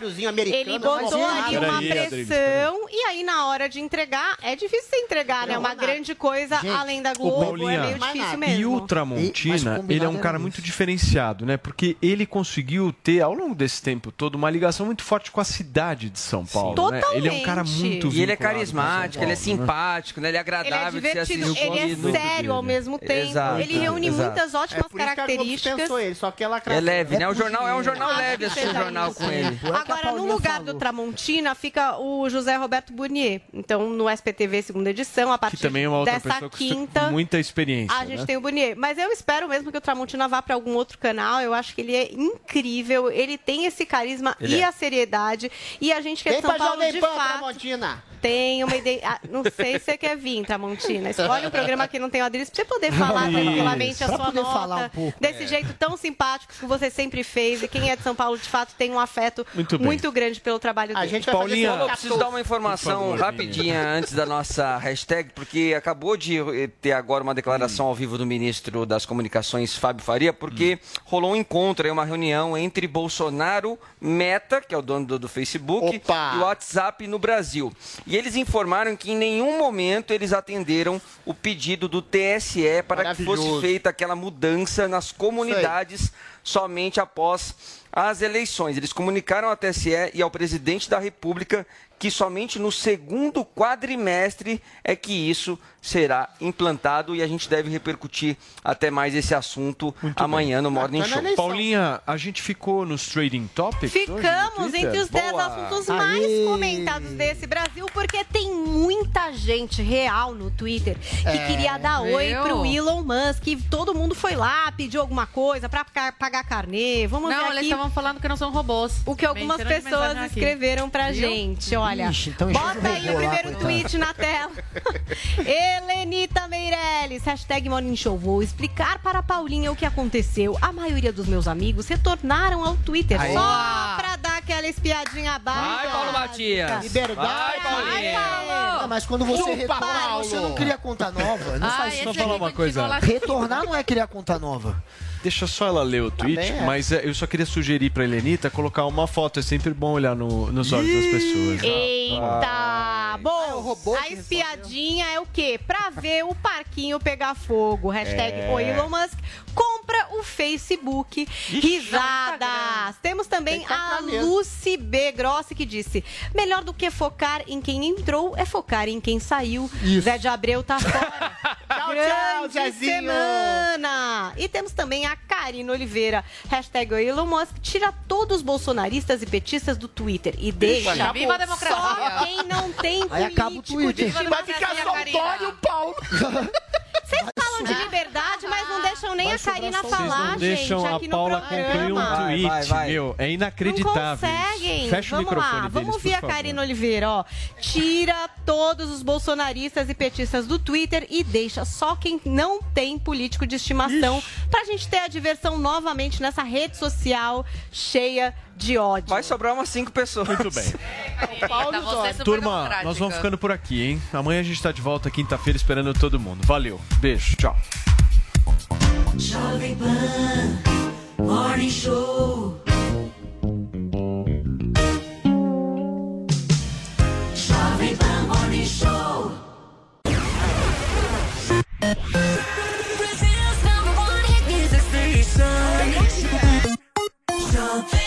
Ele botou é ali uma Adriles, pressão e aí na hora de entregar, é difícil você entregar, né? Uma grande coisa Gente, além da Globo, é Paulinha, meio mais difícil mesmo. E o E- Tramontina, combinado ele é um cara muito diferenciado, né? Porque ele conseguiu ter, ao longo desse tempo todo, uma ligação muito forte com a cidade de São Paulo. Né? Ele é um cara Totalmente. muito E ele é carismático, ele é né? simpático, né? ele é Ele é agradável de ser divertido, ele é sério ao mesmo tempo. Exato, ele reúne exato. muitas É ótimas por isso que características. dispensou ele, só que ela É leve, né? O jornal é um jornal leve assistir o jornal isso. com ele. É Agora, no lugar falou. do Tramontina fica o José Roberto Burnier. Então, no SPTV segunda edição, a partir Que também é uma outra dessa quinta. muita experiência. A gente né? tem o Burnier. Mas eu espero mesmo que o Tramontina vá para algum outro canal. Eu acho que ele é incrível. Ele tem esse carisma Ele e é. a seriedade. E a gente que é Vem de São pra Paulo, Jovem de Pan, fato. Tramontina. Tem uma ideia. não sei se você quer vir, Tramontina. Escolhe um programa que não tem o Adriles pra você poder falar Isso. tranquilamente a sua nota. falar um pouco, desse é. jeito tão simpático que você sempre fez. E quem é de São Paulo, de fato, tem um afeto Muito muito, grande pelo trabalho dele. Paulinha, eu preciso dar uma informação favor, rapidinha antes da nossa hashtag, porque acabou de ter agora uma declaração ao vivo do ministro das Comunicações, Fábio Faria, porque rolou um encontro, uma reunião entre Bolsonaro, Meta, que é o dono do, do Facebook, e o WhatsApp no Brasil. E eles informaram que em nenhum momento eles atenderam o pedido do TSE para que fosse feita aquela mudança nas comunidades somente após as eleições. Eles comunicaram ao TSE e ao presidente da República que somente no segundo quadrimestre é que isso será implantado e a gente deve repercutir até mais esse assunto amanhã no Morning Show. Paulinha, a gente ficou nos Trading Topics? Ficamos entre os 10 Boa. assuntos mais comentados desse Brasil, porque tem muita gente real no Twitter que É, queria dar oi viu? pro Elon Musk. E todo mundo foi lá, pediu alguma coisa pra pa- pagar carnê. Vamos Não, ver eles aqui estavam falando que não são robôs. o que algumas pessoas escreveram pra Viu? gente. Olha, Ixi, então bota aí o lá, primeiro tweet na tela. (laughs) Helenita Meirelles, hashtag Morning Show. Vou explicar para a Paulinha o que aconteceu. A maioria dos meus amigos retornaram ao Twitter Aí. só pra dar aquela espiadinha básica. Vai, Paulo Matias. Liberdade. Vai, Paulinha. Ah, mas quando você retorna, Paulo. você não cria conta nova. Não Ah, faz isso. aqui falar uma coisa. Retornar não é criar conta nova. Deixa só ela ler o tweet, é. mas é, eu só queria sugerir pra Helenita colocar uma foto. É sempre bom olhar no- nos olhos das pessoas. Eita! Bom, a espiadinha é o quê? Pra ver o parquinho pegar fogo. Hashtag É. o Elon Musk compra o Facebook. Risadas. Temos também a Lucy B. Grossi que disse: melhor do que focar em quem entrou é focar em quem saiu. Zé de Abreu tá fora. (laughs) Tchau, Grande tchau, semana! E temos também a Karina Oliveira. Hashtag Elon Musk tira todos os bolsonaristas e petistas do Twitter e deixa. Viva a democracia. só quem não tem Aí acaba o político Twitter. de Vai ficar só o Dória e o Paulo. (laughs) Vocês falam de liberdade, mas não deixam nem a Karina falar, não deixam gente, a aqui Paula no concluir um programa. tweet, Vai, vai. meu. É Não inacreditável. isso. conseguem. Fecha o vamos microfone lá, deles, vamos ouvir a. Karina Oliveira, ó. Tira todos os bolsonaristas e petistas do Twitter e deixa só quem não tem político de estimação pra gente ter a diversão novamente nessa rede social cheia de ódio. Vai sobrar umas cinco pessoas. Muito bem. Você é super Turma, nós vamos ficando por aqui, hein? Amanhã a gente tá de volta quinta-feira esperando todo mundo. Valeu. Beijo. Tchau. Jovem Pan Morning Show. Jovem Pan Morning Show. Brazil's number one hit music station. Jovem